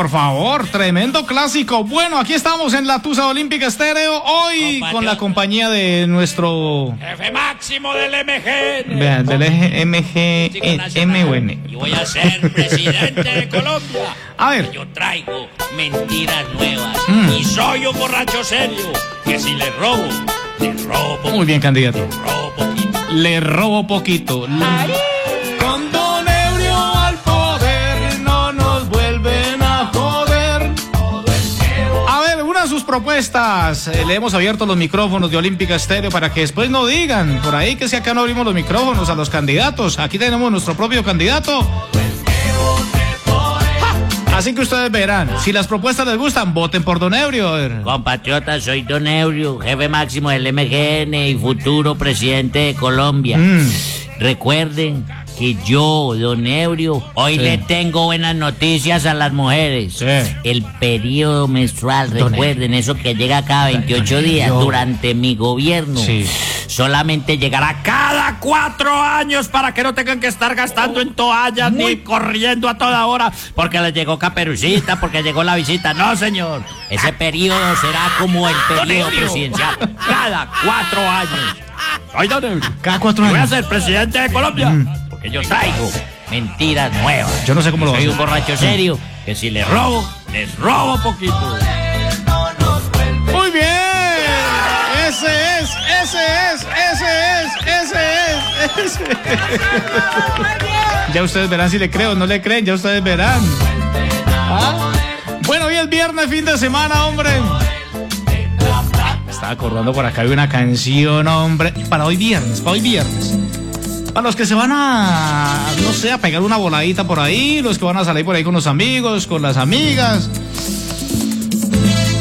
por favor, tremendo clásico. Bueno, aquí estamos en la Tusa Olímpica Estéreo, hoy con la compañía de nuestro... Jefe máximo del MG. Vean, del eje MGMUN. Y voy a ser presidente de Colombia. A ver. Yo traigo mentiras nuevas. Mm. Y soy un borracho serio. Que si le robo, le robo. Muy bien, candidato. Le robo poquito. Con propuestas. Eh, le hemos abierto los micrófonos de Olímpica Estéreo para que después no digan por ahí que si acá no abrimos los micrófonos a los candidatos. Aquí tenemos nuestro propio candidato. Así que ustedes verán, si las propuestas les gustan, voten por Don Eurio. a ver. Compatriota, soy Don Eurio, jefe máximo del MGN y futuro presidente de Colombia. Mm. Recuerden que yo, Don Eurio, hoy Sí. le tengo buenas noticias a las mujeres. El periodo menstrual, Don recuerden, eso que llega cada 28 días durante mi gobierno. Solamente llegará Cada cuatro años para que no tengan que estar gastando en toallas ni corriendo a toda hora. porque le llegó caperucita, porque llegó la visita. No, señor. Ese periodo será como el periodo presidencial. Cada cuatro años. Soy Don Eurio. Cada cuatro Voy a años. ser presidente de Colombia. Porque yo traigo mentiras nuevas. Yo no sé cómo lo Soy un borracho serio que si le robo, Les robo poquito. Muy bien. Ese es, ese es, ese es, ese es, ese es. Ya ustedes verán si le creo o no le creen, ya ustedes verán. ¿Ah? Bueno, hoy es viernes, fin de semana, hombre. Estaba acordando por acá de una canción, hombre. Para hoy viernes, para hoy viernes. Para los que se van a, no sé, a pegar una voladita por ahí, los que van a salir por ahí con los amigos, con las amigas.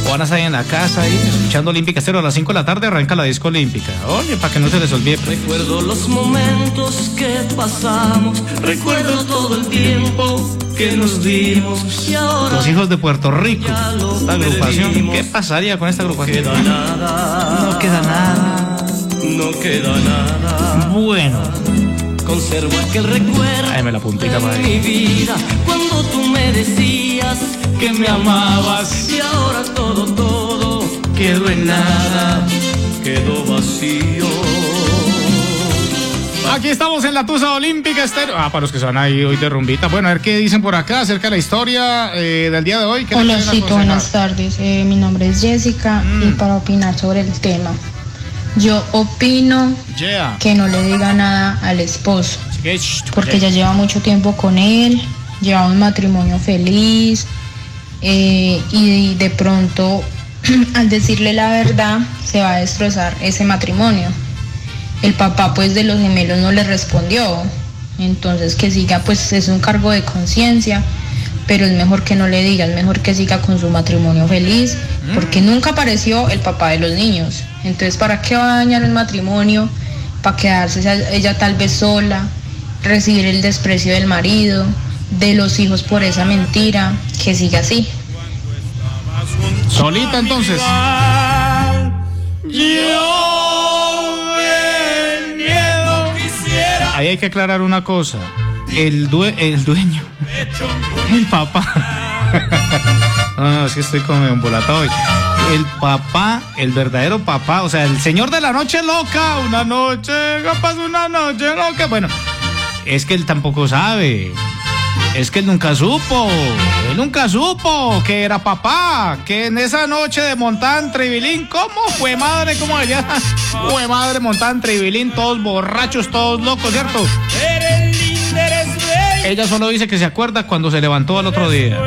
O van a ahí en la casa ahí, escuchando Olímpica Cero a las 5 de la tarde, arranca la disco olímpica. Oye, para que no se les olvide. Recuerdo los momentos que pasamos, recuerdo todo el tiempo que nos dimos y ahora Los hijos de Puerto Rico. Esta agrupación. ¿Qué pasaría con esta agrupación? queda nada, No queda nada. no queda nada. Bueno. Conservo aquel recuerdo Ay, me la puntita para de mi vida cuando tú me decías que me amabas y ahora todo, todo quedó en nada, quedó vacío. Aquí estamos en la Tusa Olímpica Estéreo. Ah, para los que se van ahí hoy de rumbita. Bueno, a ver qué dicen por acá acerca de la historia eh, del día de hoy. ¿Qué le Hola, Cito, buenas tardes. Eh, mi nombre es Jessica y para opinar sobre el tema. Yo opino Yeah. que no le diga nada al esposo, porque ya lleva mucho tiempo con él, lleva un matrimonio feliz eh, y de pronto al decirle la verdad se va a destrozar ese matrimonio. El papá pues de los gemelos no le respondió, entonces que siga pues es un cargo de conciencia, pero es mejor que no le diga, es mejor que siga con su matrimonio feliz, porque nunca apareció el papá de los niños. Entonces, ¿para qué va a dañar el matrimonio? Para quedarse ella, tal vez sola, recibir el desprecio del marido, de los hijos por esa mentira, que siga así. Solita entonces. Ahí hay que aclarar una cosa. El, due- el dueño, el papá. No, no, es que estoy como embolatado hoy. El papá, el verdadero papá, o sea, el señor de la noche loca, una noche, capaz una noche loca. Bueno, es que él tampoco sabe. Es que él nunca supo. Él nunca supo que era papá. Que en esa noche de Montán Tribilín, ¿cómo fue madre? ¿Cómo allá? Fue madre Montán Tribilín, todos borrachos, todos locos, ¿cierto? Ella solo dice que se acuerda cuando se levantó al otro día.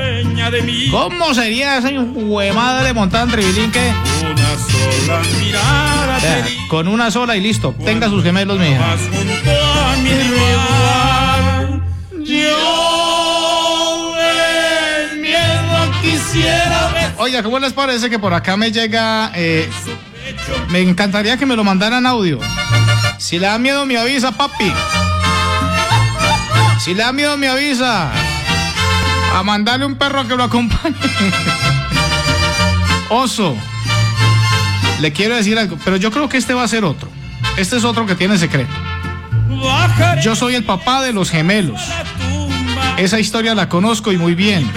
¿Cómo sería esa madre Montán Tribilín que Una sola mirada Vea, te di con una sola y listo? Tenga sus gemelos, mija. Oiga, ¿cómo les parece que por acá me llega? eh, me encantaría que me lo mandaran audio. Si le da miedo, me avisa, papi. Si le da miedo, me avisa. A mandarle un perro que lo acompañe. Oso, le quiero decir algo, pero yo creo que este va a ser otro. Este es otro que tiene secreto. Yo soy el papá de los gemelos. Esa historia la conozco y muy bien.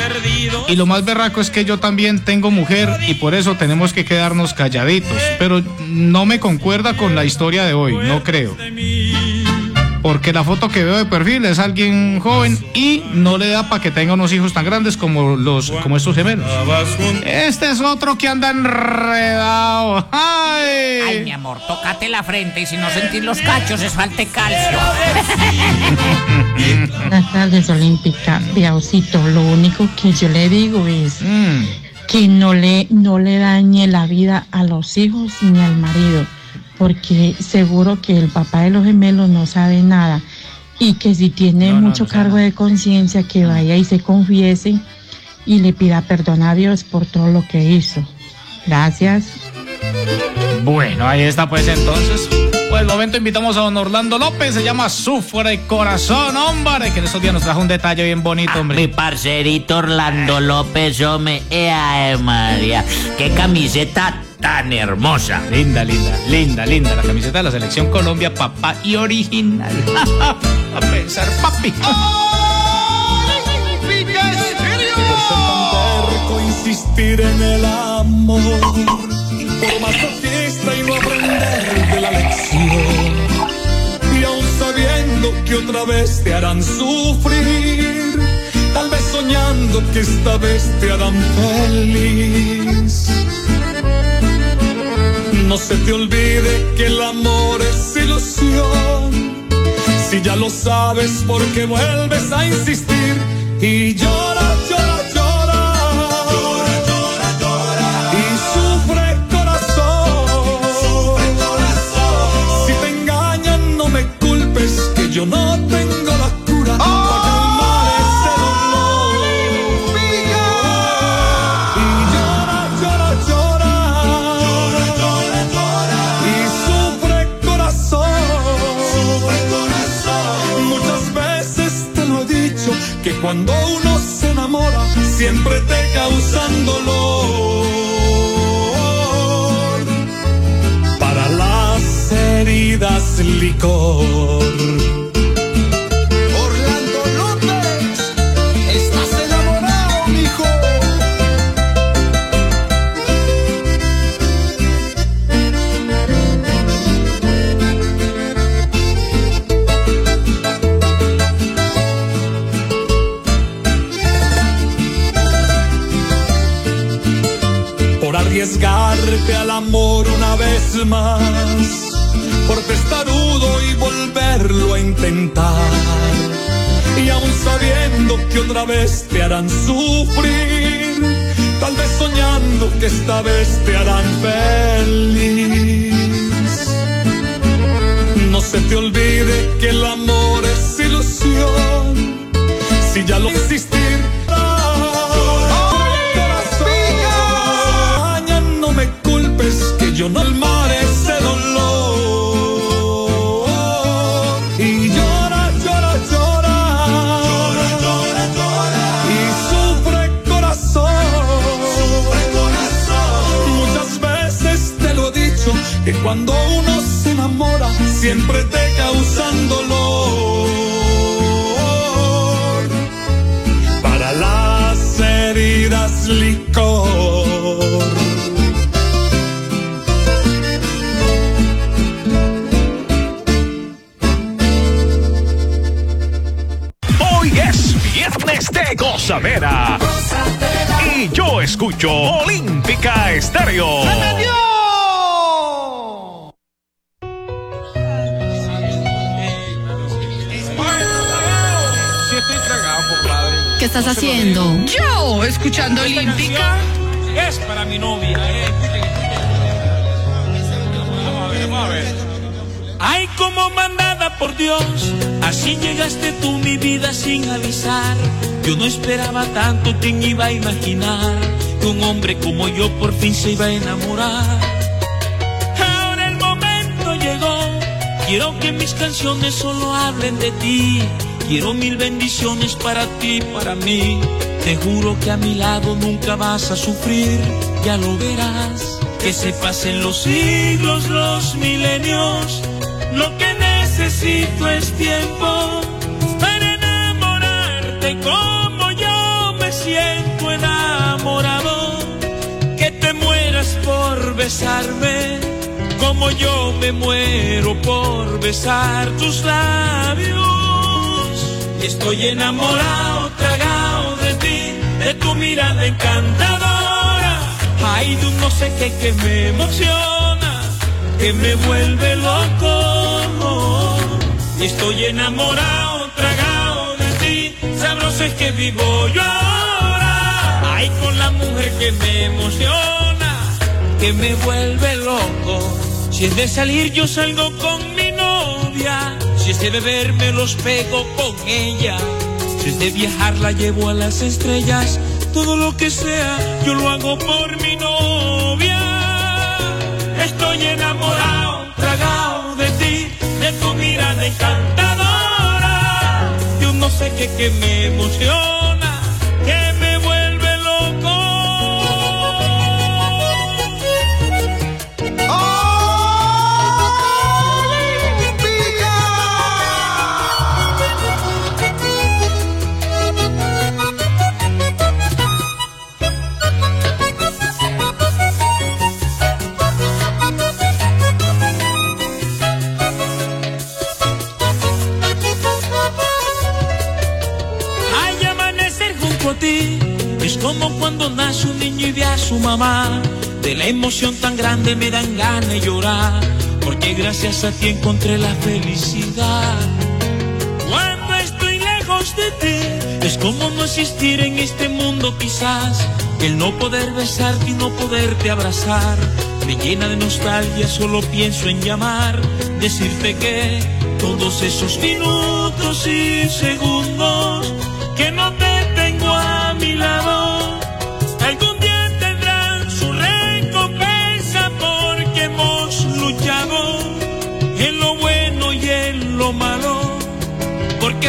Y lo más berraco es que yo también tengo mujer y por eso tenemos que quedarnos calladitos. Pero no me concuerda con la historia de hoy, no creo. Porque la foto que veo de perfil es alguien joven y no le da para que tenga unos hijos tan grandes como los como estos gemelos. Este es otro que anda enredado. ¡Ay! Ay, mi amor, tócate la frente y si no sentís los cachos es falte calcio. Buenas tardes, Olímpica. Lo único que yo le digo es Mm. que no le, no le dañe la vida a los hijos ni al marido, porque seguro que el papá de los gemelos no sabe nada y que si tiene mucho cargo de conciencia, que vaya y se confiese y le pida perdón a Dios por todo lo que hizo. Gracias. Bueno, ahí está pues entonces. Pues el momento invitamos a don Orlando López, se llama Sufre el Corazón, hombre, que en estos días nos trajo un detalle bien bonito, hombre. Mi parcerito Orlando López, hombre, ¡Ea, María! ¡Qué camiseta tan hermosa! Linda, linda, linda, linda. La camiseta de la selección Colombia, papá y original. a pensar, papi. terco insistir en el amor, por masoquista y no aprender de la lección. Y aún sabiendo que otra vez te harán sufrir, tal vez soñando que esta vez te harán feliz. No se te olvide que el amor es ilusión. Si ya lo sabes, porque vuelves a insistir y llora, siempre te causan dolor. Para las heridas licor. Más, por testarudo y volverlo a intentar. Y aún sabiendo que otra vez te harán sufrir, tal vez soñando que esta vez te harán feliz. No se te olvide que el amor es ilusión, si ya lo insistir. Corazón, no me culpes que yo no siempre te causan dolor. Para las heridas licor. Hoy es viernes de gozadera. Y yo escucho Olímpica Estéreo. Sí ¿Qué estás haciendo? Yo, escuchando Esta Olímpica. Es para mi novia. eh. Vamos a ver, vamos a ver. Ay, como mandada por Dios, así llegaste tú mi vida sin avisar. Yo no esperaba tanto, ¿quién iba a imaginar que un hombre como yo por fin se iba a enamorar? Ahora el momento llegó, quiero que mis canciones solo hablen de ti. Quiero mil bendiciones para ti, para mí. Te juro que a mi lado nunca vas a sufrir. ya lo verás. Que se pasen los siglos, los milenios. Lo que necesito es tiempo para enamorarte como yo me siento enamorado. Que te mueras por besarme como yo me muero por besar tus labios. Estoy enamorado, tragado de ti, de tu mirada encantadora. Hay de un no sé qué que me emociona, que me vuelve loco. Estoy enamorado, tragado de ti, sabroso es que vivo yo ahora. Ay, con la mujer que me emociona, que me vuelve loco. Si es de salir, yo salgo con de beber, me los pego con ella. Si de viajar, la llevo a las estrellas. Todo lo que sea, yo lo hago por mi novia. Estoy enamorado, tragado de ti, de tu mirada encantadora. Yo no sé qué me emociona, un niño y ve a su mamá. De la emoción tan grande me dan ganas de llorar, porque gracias a ti encontré la felicidad. Cuando estoy lejos de ti, es como no existir en este mundo quizás. El no poder besarte y no poderte abrazar, me llena de nostalgia, solo pienso en llamar, decirte que todos esos minutos y segundos que no te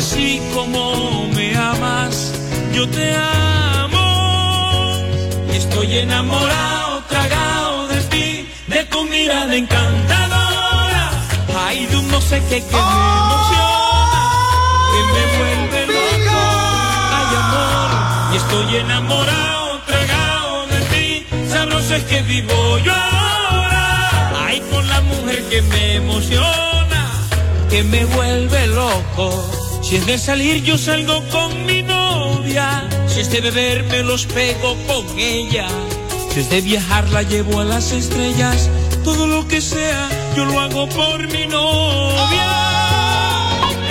así como me amas, yo te amo y estoy enamorado, tragado de ti, de tu mirada encantadora, ay de un no sé qué que me emociona, que me vuelve loco, ay amor, y estoy enamorado, tragado de ti, sabroso es que vivo yo ahora, ay con la mujer que me emociona, que me vuelve loco. Si es de salir, yo salgo con mi novia. Si es de beber, me los pego con ella. Si es de viajar, la llevo a las estrellas. Todo lo que sea, yo lo hago por mi novia.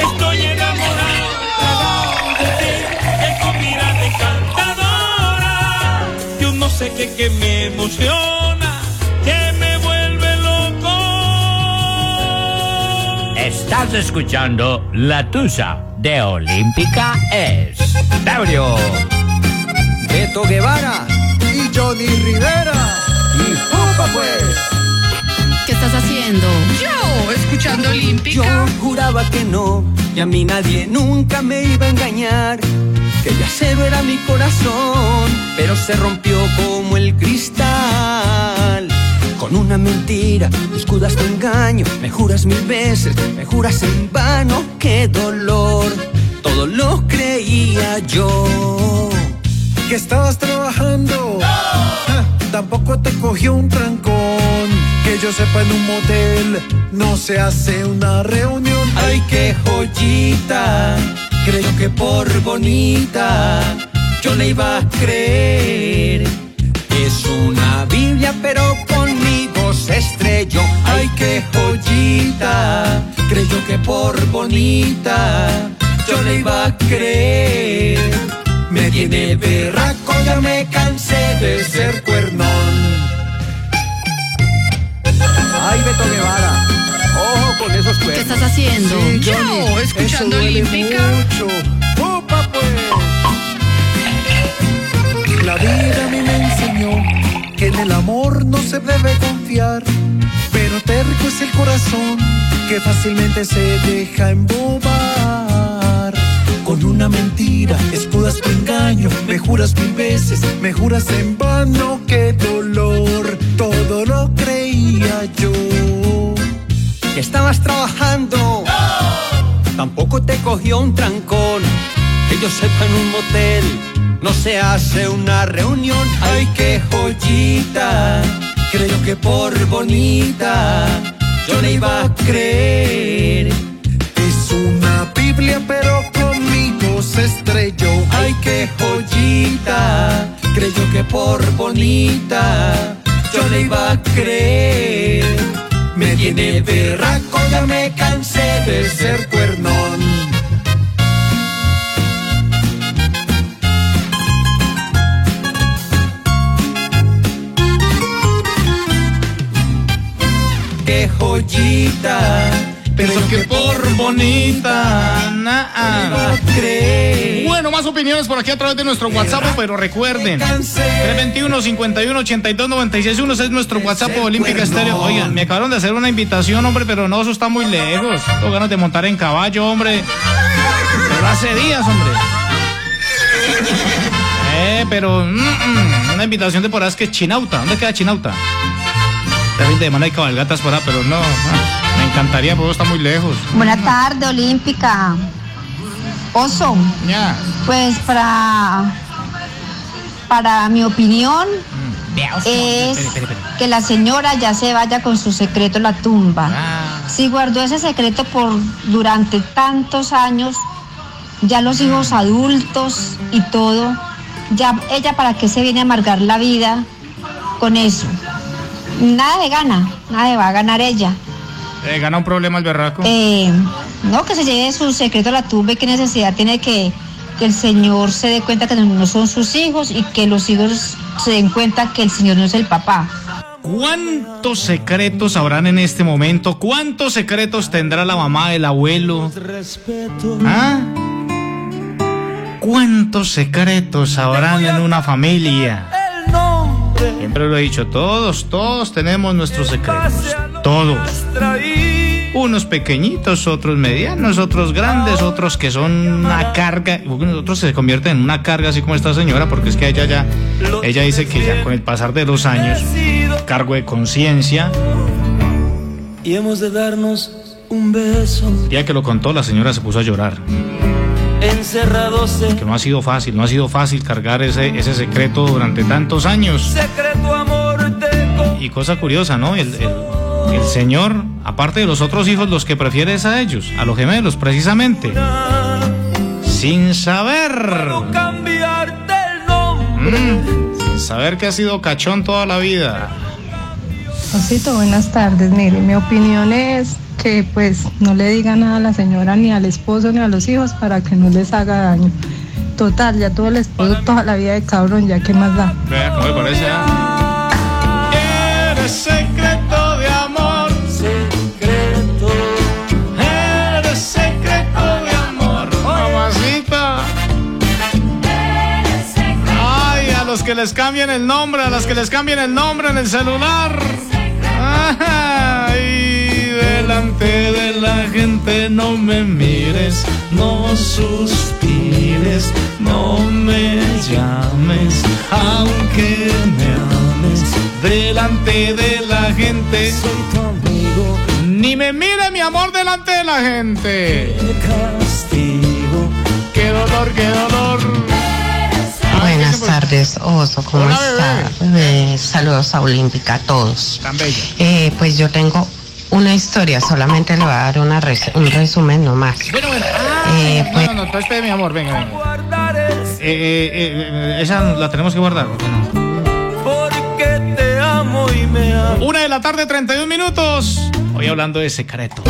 Estoy enamorado, de ti, de tu mirada encantadora. Yo no sé qué, me emociona, Estás escuchando La Tusa de Olímpica es. Daurio. Beto Guevara y Johnny Rivera. Y ¡Upa pues! ¿Qué estás haciendo? Yo, escuchando Olímpica. Yo juraba que no, y a mí nadie nunca me iba a engañar. Que el acero era mi corazón, pero se rompió como el cristal. Con una mentira, escudas tu engaño, me juras mil veces, me juras en vano, qué dolor. Todo lo creía yo. que estabas trabajando. Ah, Tampoco te cogió un trancón. Que yo sepa en un motel no se hace una reunión. Ay, qué joyita. Creo que por bonita yo le iba a creer. Es una conmigo estrelló. Ay, qué joyita. Creyó que por bonita yo le iba a creer. Me tiene berraco, ya me cansé de ser cuernón. Ay, Beto Guevara, ojo con esos cuernos. ¿Qué estás haciendo? Sí, Yo, Johnny, escuchando Olímpica. Mucho. ¡Upa, pues! La vida a mí me enseñó que en el amor no se debe confiar, pero terco es el corazón que fácilmente se deja embobar. Con una mentira, escudas tu engaño, me juras mil veces, me juras en vano que dolor, todo lo creía yo. Que estabas trabajando, tampoco te cogió un trancón, que yo sepa en un motel, no se hace una reunión, ay qué joyita, creo que por bonita, yo le iba a creer. Es una Biblia, pero conmigo se estrelló. Ay, qué joyita, creyó que por bonita yo le iba a creer. Me tiene berraco, ya me cansé de ser cuernón. Joyita, pero que por bonita. Bueno, más opiniones por aquí a través de nuestro WhatsApp, pero recuerden, 321 51 82 96 1 es nuestro WhatsApp Olímpica Estéreo. Oigan, me acabaron de hacer una invitación, hombre, pero no, eso está muy lejos. Tengo ganas de montar en caballo, hombre. Pero hace días, hombre. Eh, pero mm, mm, una invitación de por ahí es que Chinauta. ¿Dónde queda Chinauta? La fin de semana hay cabalgatas por ahí, pero no. ah, Me encantaría, pero está muy lejos. Buena tarde, Olímpica. Oso. Pues para, para mi opinión es que la señora ya se vaya con su secreto a la tumba. Si guardó ese secreto por durante tantos años, ya los hijos adultos y todo, ya ella para qué se viene a amargar la vida con eso. Nada de gana, nada de va a ganar ella. Eh, gana un problema el berraco. Eh, no, que se lleve su secreto a la tumba y qué necesidad tiene que, que el Señor se dé cuenta que no son sus hijos y que los hijos se den cuenta que el Señor no es el papá. ¿Cuántos secretos habrán en este momento? ¿Cuántos secretos tendrá la mamá, el abuelo? ¿Ah? ¿Cuántos secretos habrán en una familia? Siempre lo he dicho, todos, todos tenemos nuestros secretos. Todos. Unos pequeñitos, otros medianos, otros grandes, otros que son una carga. Otros se convierten en una carga, así como esta señora, porque es que ella ya, ella dice que ya con el pasar de los años, cargo de conciencia, Y hemos de darnos un beso el día que lo contó, la señora se puso a llorar. Encerrados en Que no ha sido fácil, no ha sido fácil cargar ese, ese secreto durante tantos años. secreto amor Y cosa curiosa, ¿no? El, el- el señor, aparte de los otros hijos, los que prefiere es a ellos, a los gemelos, precisamente. Sin saber. cambiarte el nombre. Mm, sin saber que ha sido cachón toda la vida. Osito, buenas tardes. Mire, mi opinión es que pues no le diga nada a la señora ni al esposo ni a los hijos para que no les haga daño. Total, ya todo el esposo toda la vida de cabrón, ya qué más da. Vea cómo me parece. ah? Eres secreto de amor. Secreto. Eres secreto de amor. Mamacita. Ay, a los que les cambien el nombre, a las que les cambien el nombre en el celular. Delante de la gente no me mires, no suspires, no me llames, aunque me ames. Delante de la gente, ni me mire mi amor delante de la gente. castigo. Qué dolor, qué dolor. Buenas tardes, Oso, ¿cómo Hola, está? Eh, saludos a Olímpica a todos. Tan. Eh, pues yo tengo una historia, solamente le voy a dar una res- un resumen nomás. Bueno, bueno. Eh, No, pues, no, no, entonces espere, mi amor, venga, venga. Eh, eh, eh, esa la tenemos que guardar, ¿o qué no? Porque te amo y me amo. Una de la tarde, 31 minutos. Hoy hablando de secretos.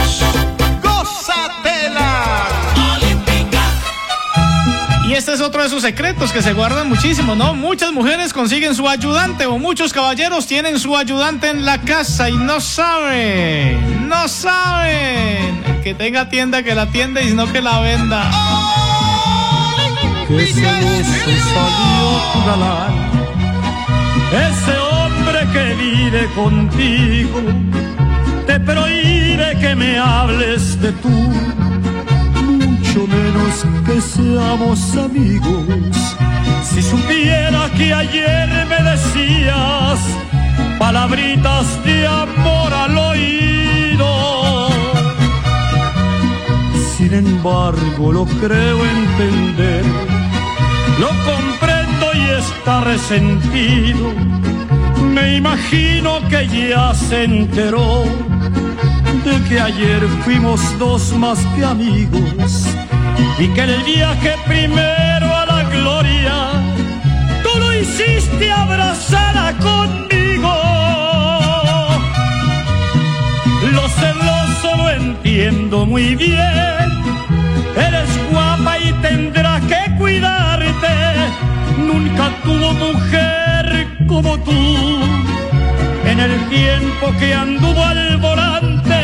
Y este es otro de sus secretos que se guardan muchísimo, ¿no? Muchas mujeres consiguen su ayudante o muchos caballeros tienen su ayudante en la casa y no saben, no saben. Que tenga tienda que la atienda y no que la venda. Que galán. Ese hombre que vive contigo te prohíbe que me hables de tú. Menos que seamos amigos. Si supiera que ayer me decías palabritas de amor al oído. Sin embargo, lo creo entender, lo comprendo y está resentido. Me imagino que ya se enteró que ayer fuimos dos más que amigos y que el viaje primero a la gloria tú lo hiciste abrazada conmigo. Lo celoso lo entiendo muy bien, eres guapa y tendrá que cuidarte. Nunca tuvo mujer como tú en el tiempo que anduvo al volante.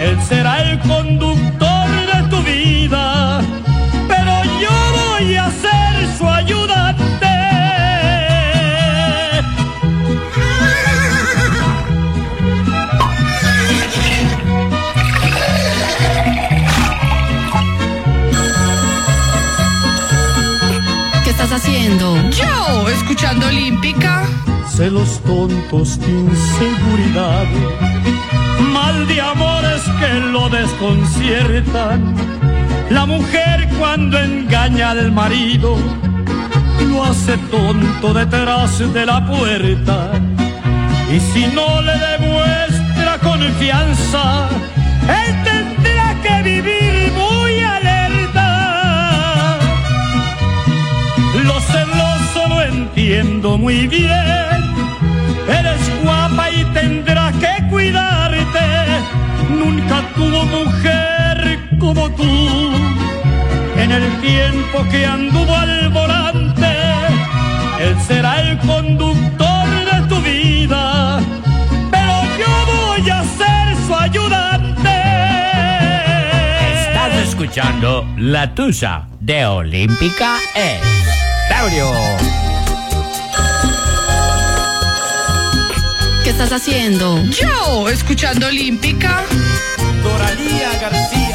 Él será el conductor de tu vida, pero yo voy a ser su ayudante. ¿Qué estás haciendo? Yo, escuchando Olímpica. celos tontos inseguridad, mal de amores que lo desconciertan. La mujer cuando engaña al marido lo hace tonto detrás de la puerta. Y si no le demuestra confianza, él tendrá que vivir muy alerta. Lo celoso lo entiendo muy bien. Eres guapa y tendrá que cuidarte. Nunca tuvo mujer como tú. En el tiempo que anduvo al volante, él será el conductor de tu vida. Pero yo voy a ser su ayudante. Estás escuchando La Tusa de Olímpica Estéreo. ¿Qué estás haciendo? Yo, escuchando Olímpica. Doralía García.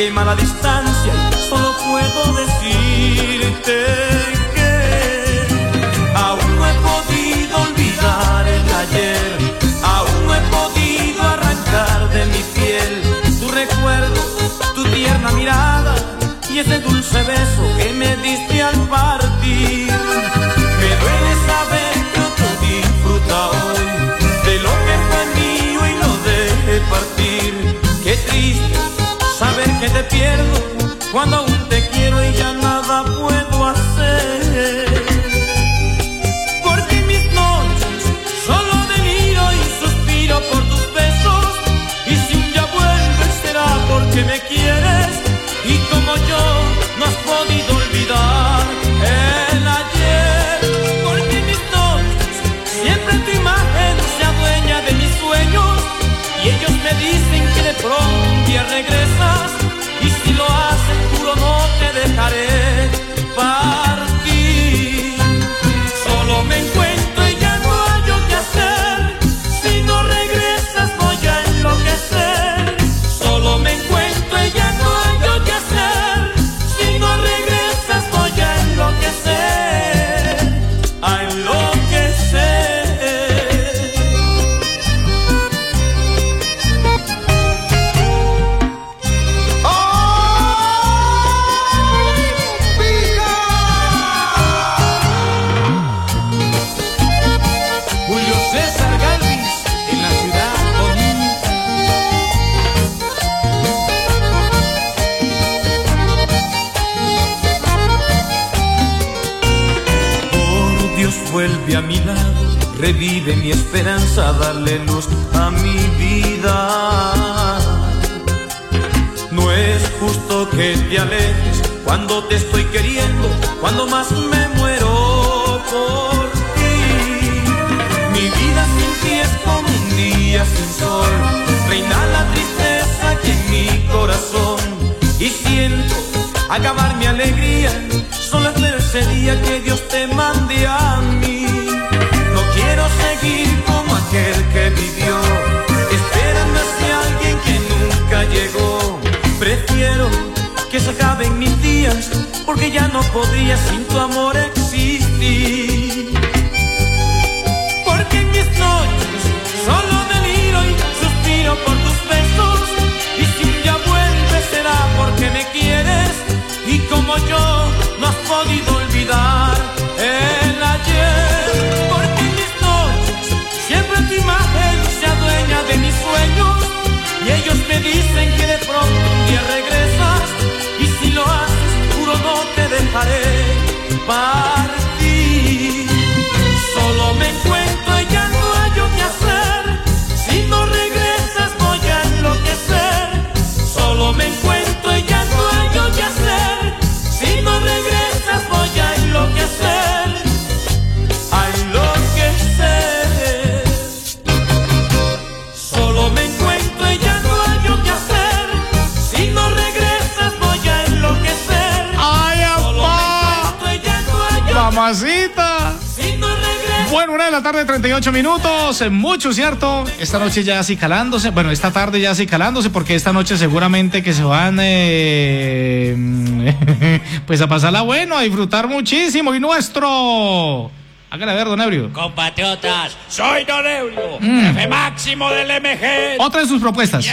Quema la distancia cuando Mamacita. Bueno, una de la tarde, 38 minutos. eh, Mucho, ¿cierto? Esta noche ya así calándose. Bueno, esta tarde ya así calándose porque esta noche seguramente que se van eh, pues a pasarla bueno, a disfrutar muchísimo. Y nuestro... Hágale a ver, don Ebrio. Compatriotas, soy Don Eulio, Mm. jefe máximo del MG. Otra de sus propuestas.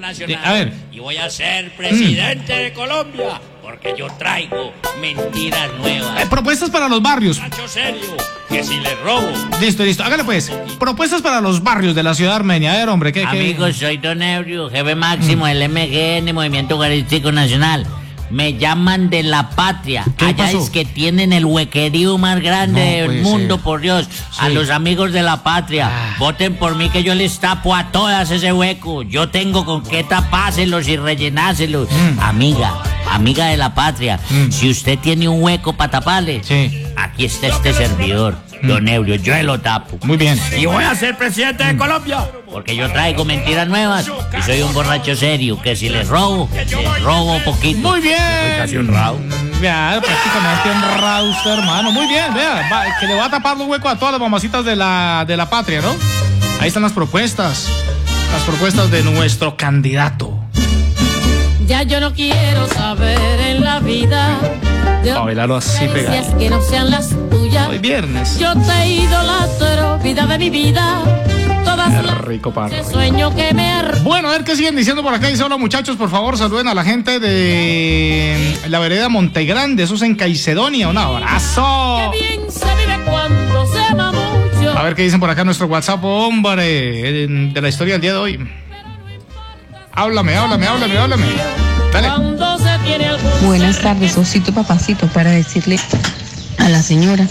Nacional. A ver. Y voy a ser presidente de Colombia porque yo traigo mentiras nuevas. Eh, propuestas para los barrios. Serio, que si le robo. Listo, listo. Hágale pues. Propuestas para los barrios de la ciudad armenia. A ver, hombre, ¿qué? qué? Amigos, soy Don Ebrio, jefe máximo del MGN, Movimiento Eucarístico Nacional. Me llaman de la patria. Allá pasó? es que tienen el huequerío más grande No del mundo, ser. por Dios. A los amigos de la patria. Voten por mí que yo les tapo a todas ese hueco. Yo tengo con qué tapárselos y rellenárselos. Mm. Amiga, amiga de la patria. Si usted tiene un hueco para taparle, aquí está este servidor. Don Ebrio, yo lo tapo. Mm. Muy bien. Y voy a ser presidente de Colombia. Porque yo traigo mentiras nuevas y soy un borracho serio, que si les robo, les robo poquito. Muy bien. Casi honrado. Ya, prácticamente honrado usted, hermano. Muy bien, vea, va- que le va a tapar los huecos a todas las mamacitas de la, de la patria, ¿no? Ahí están las propuestas. Las propuestas de nuestro candidato. Ya yo no quiero saber en la vida de Para bailarlo así pegado. que no sean las tuyas. Hoy viernes. Yo te idolatro, vida de mi vida. Todas Qué las rico sueño que me Bueno, a ver qué siguen diciendo por acá. Dice, hola muchachos, por favor, saluden a la gente de la vereda Montegrande, eso es en Caicedonia. Un abrazo. bien se vive cuando se ama mucho. A ver qué dicen por acá nuestro WhatsApp, hombre, de la historia del día de hoy. Háblame, háblame, háblame, háblame. Dale. Buenas tardes, Osito Papacito, para decirle a la señora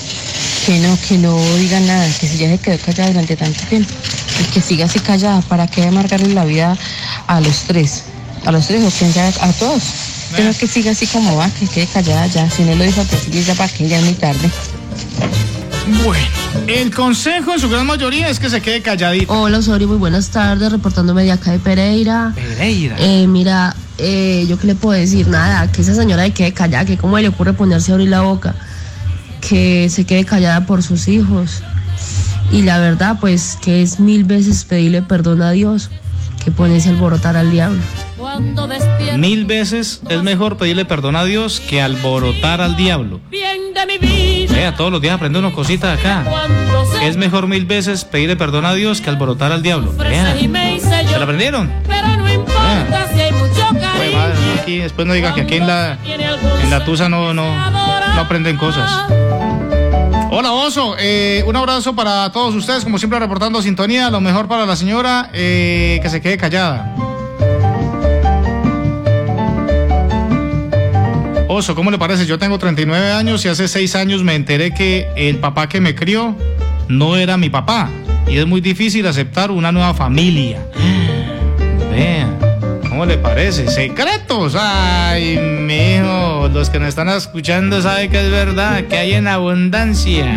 que no, que no diga nada, que si ya se quedó callada durante tanto tiempo, y que siga así callada, ¿para qué amargarle la vida a los tres? A los tres o quién sabe, a todos. Pero que siga así como va, que quede callada ya. Si no lo dijo al principio, ya para que ya es muy tarde. Bueno, el consejo en su gran mayoría es que se quede calladito. Hola Osorio, muy buenas tardes, reportándome de acá de Pereira. Pereira. Eh, mira, eh, yo qué le puedo decir, nada, que esa señora de quede callada, que cómo le ocurre ponerse a abrir la boca, que se quede callada por sus hijos. Y la verdad, pues que es mil veces pedirle perdón a Dios que ponerse a alborotar al diablo. Mil veces es mejor pedirle perdón a Dios que alborotar al diablo. bien de mi vida. Vea, todos los días aprende una cosita de acá. Es mejor mil veces pedirle perdón a Dios que alborotar al diablo. Vea, ¿se la aprendieron? Pero no importa si hay mucho Pues cariño. madre, no, aquí, después no digan que aquí en la, en la Tusa no, no, no aprenden cosas. Hola Oso, eh, un abrazo para todos ustedes, como siempre reportando sintonía, lo mejor para la señora, eh, que se quede callada. Oso, ¿cómo le parece? Yo tengo 39 años y hace 6 años me enteré que el papá que me crió no era mi papá. Y es muy difícil aceptar una nueva familia. Vean, ¿cómo ¿Cómo le parece? Secretos. Ay, mijo, los que nos están escuchando saben que es verdad, que hay en abundancia.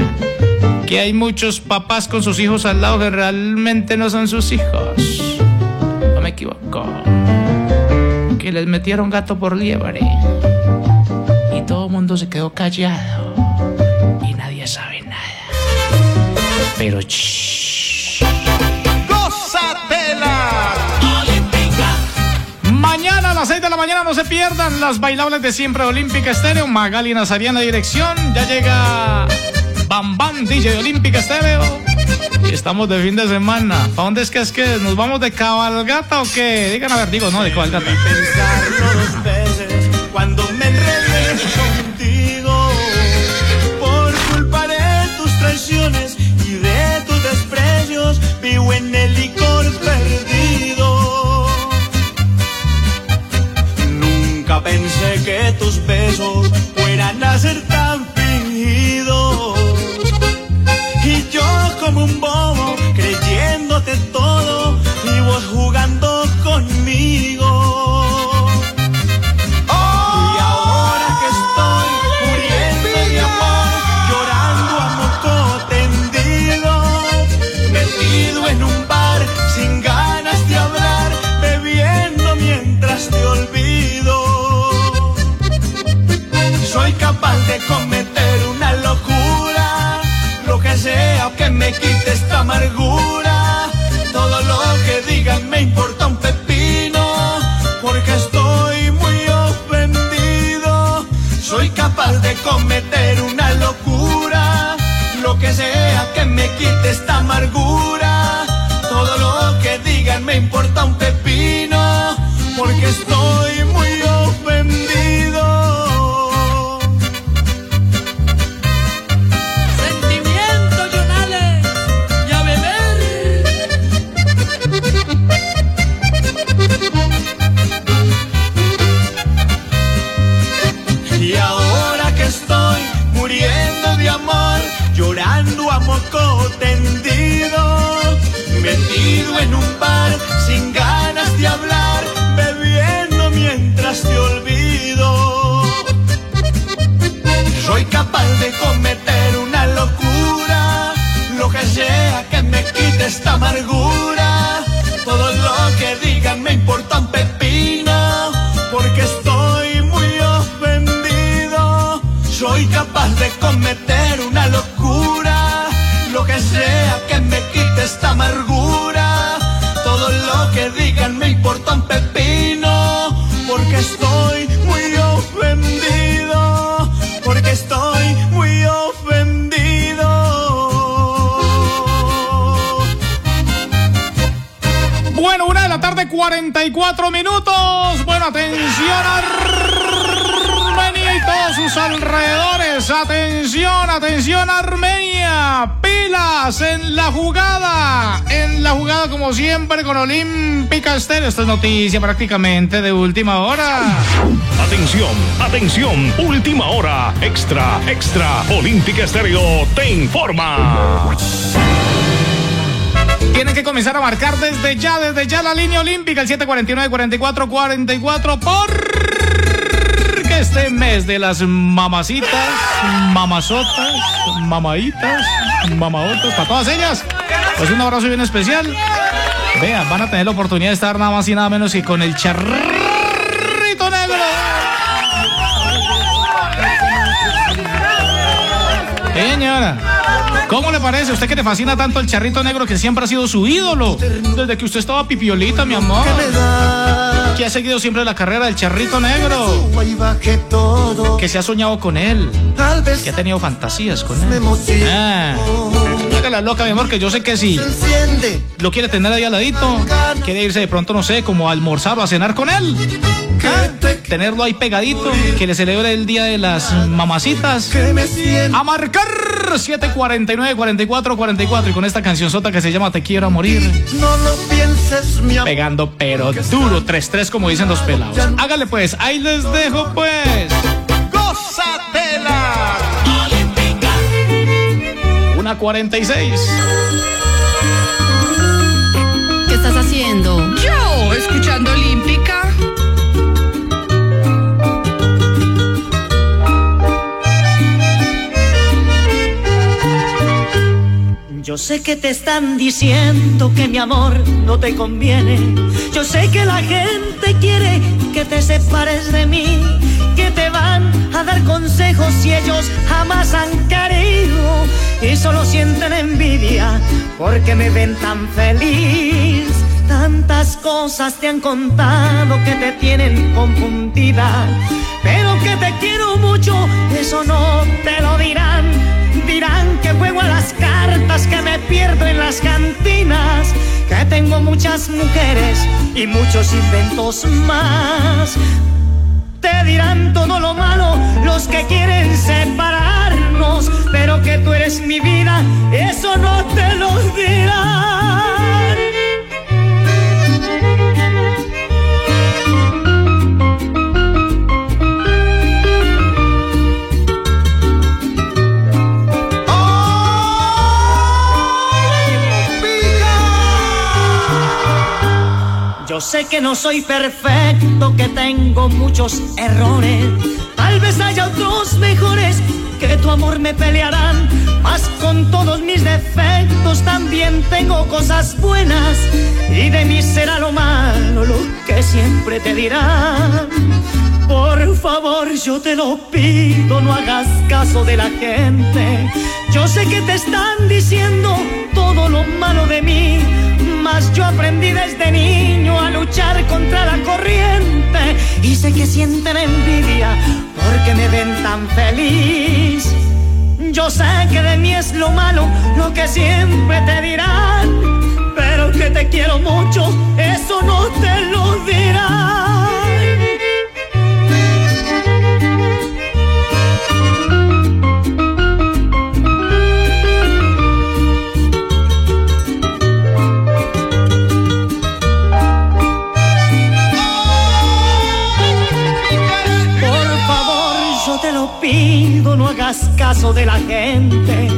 Que hay muchos papás con sus hijos al lado que realmente no son sus hijos. No me equivoco. Que les metieron gato por liebre. Mundo se quedó callado. Y nadie sabe nada. Pero shh. ¡Gózatela! Mañana a las 6 de la mañana no se pierdan las bailables de siempre Olímpica Estéreo. Magali Nazaría en la dirección. Ya llega Bam Bam DJ Olímpica Estéreo. Y estamos de fin de semana. ¿Para dónde es que es que nos vamos de cabalgata o qué? Digan a ver, digo, no, de cabalgata. cuando en el licor perdido. Nunca pensé que tus besos fueran a ser tan fingidos. Y yo como un bobo creyéndote todo cometer una locura, lo que sea que me quite esta amargura. Todo lo que digan me importa un pepino, porque estoy noticia prácticamente de última hora. Atención, atención, última hora, extra, extra, Olímpica Estéreo te informa. Tienen que comenzar a marcar desde ya, desde ya la línea olímpica, el 749-44-44, porque este mes de las mamacitas, mamazotas, mamaitas, mamaotas, para todas ellas, pues un abrazo bien especial. Vean, van a tener la oportunidad de estar nada más y nada menos que con el charrito negro. Señora, ¿cómo le parece? ¿Usted que le fascina tanto el charrito negro que siempre ha sido su ídolo? Desde que usted estaba pipiolita, mi amor. Que ha seguido siempre la carrera del charrito negro. Que se ha soñado con él. Que ha tenido fantasías con él. Ah, la loca, mi amor, que yo sé que sí. Lo quiere tener ahí al ladito. Quiere irse de pronto, no sé, como a almorzar o a cenar con él. Ah, Tenerlo ahí pegadito, que le celebre el día de las mamacitas. A marcar 749 44 44 y con esta canción sota que se llama Te quiero a morir. No lo pienses, mi amor. Pegando pero duro, 3-3 como dicen los pelados. Hágale pues, ahí les dejo pues. Una 46. ¿Qué estás haciendo? Yo, escuchando sé que te están diciendo que mi amor no te conviene. Yo sé que la gente quiere que te separes de mí, que te van a dar consejos si ellos jamás han querido y solo sienten envidia porque me ven tan feliz. Tantas cosas te han contado que te tienen confundida, pero que te quiero mucho, eso no te lo dirán. Juego a las cartas, que me pierdo en las cantinas, que tengo muchas mujeres y muchos inventos más. Te dirán todo lo malo los que quieren separarnos, pero que tú eres mi vida, eso no te lo dirán. Sé que no soy perfecto, que tengo muchos errores. Tal vez haya otros mejores que tu amor me pelearán. Mas con todos mis defectos también tengo cosas buenas. Y de mí será lo malo lo que siempre te dirán. Por favor, yo te lo pido, no hagas caso de la gente. Yo sé que te están diciendo todo lo malo de mí, yo aprendí desde niño a luchar contra la corriente y sé que sienten envidia porque me ven tan feliz. Yo sé que de mí es lo malo, lo que siempre te dirán, pero que te quiero mucho, eso no te lo dirán. no hagas caso de la gente.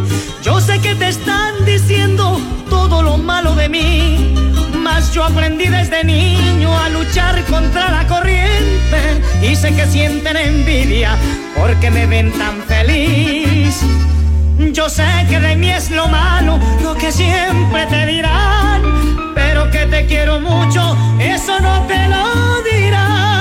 Yo sé que te están diciendo todo lo malo de mí, mas yo aprendí desde niño a luchar contra la corriente y sé que sienten envidia porque me ven tan feliz. Yo sé que de mí es lo malo, lo que siempre te dirán, pero que te quiero mucho, eso no te lo dirán.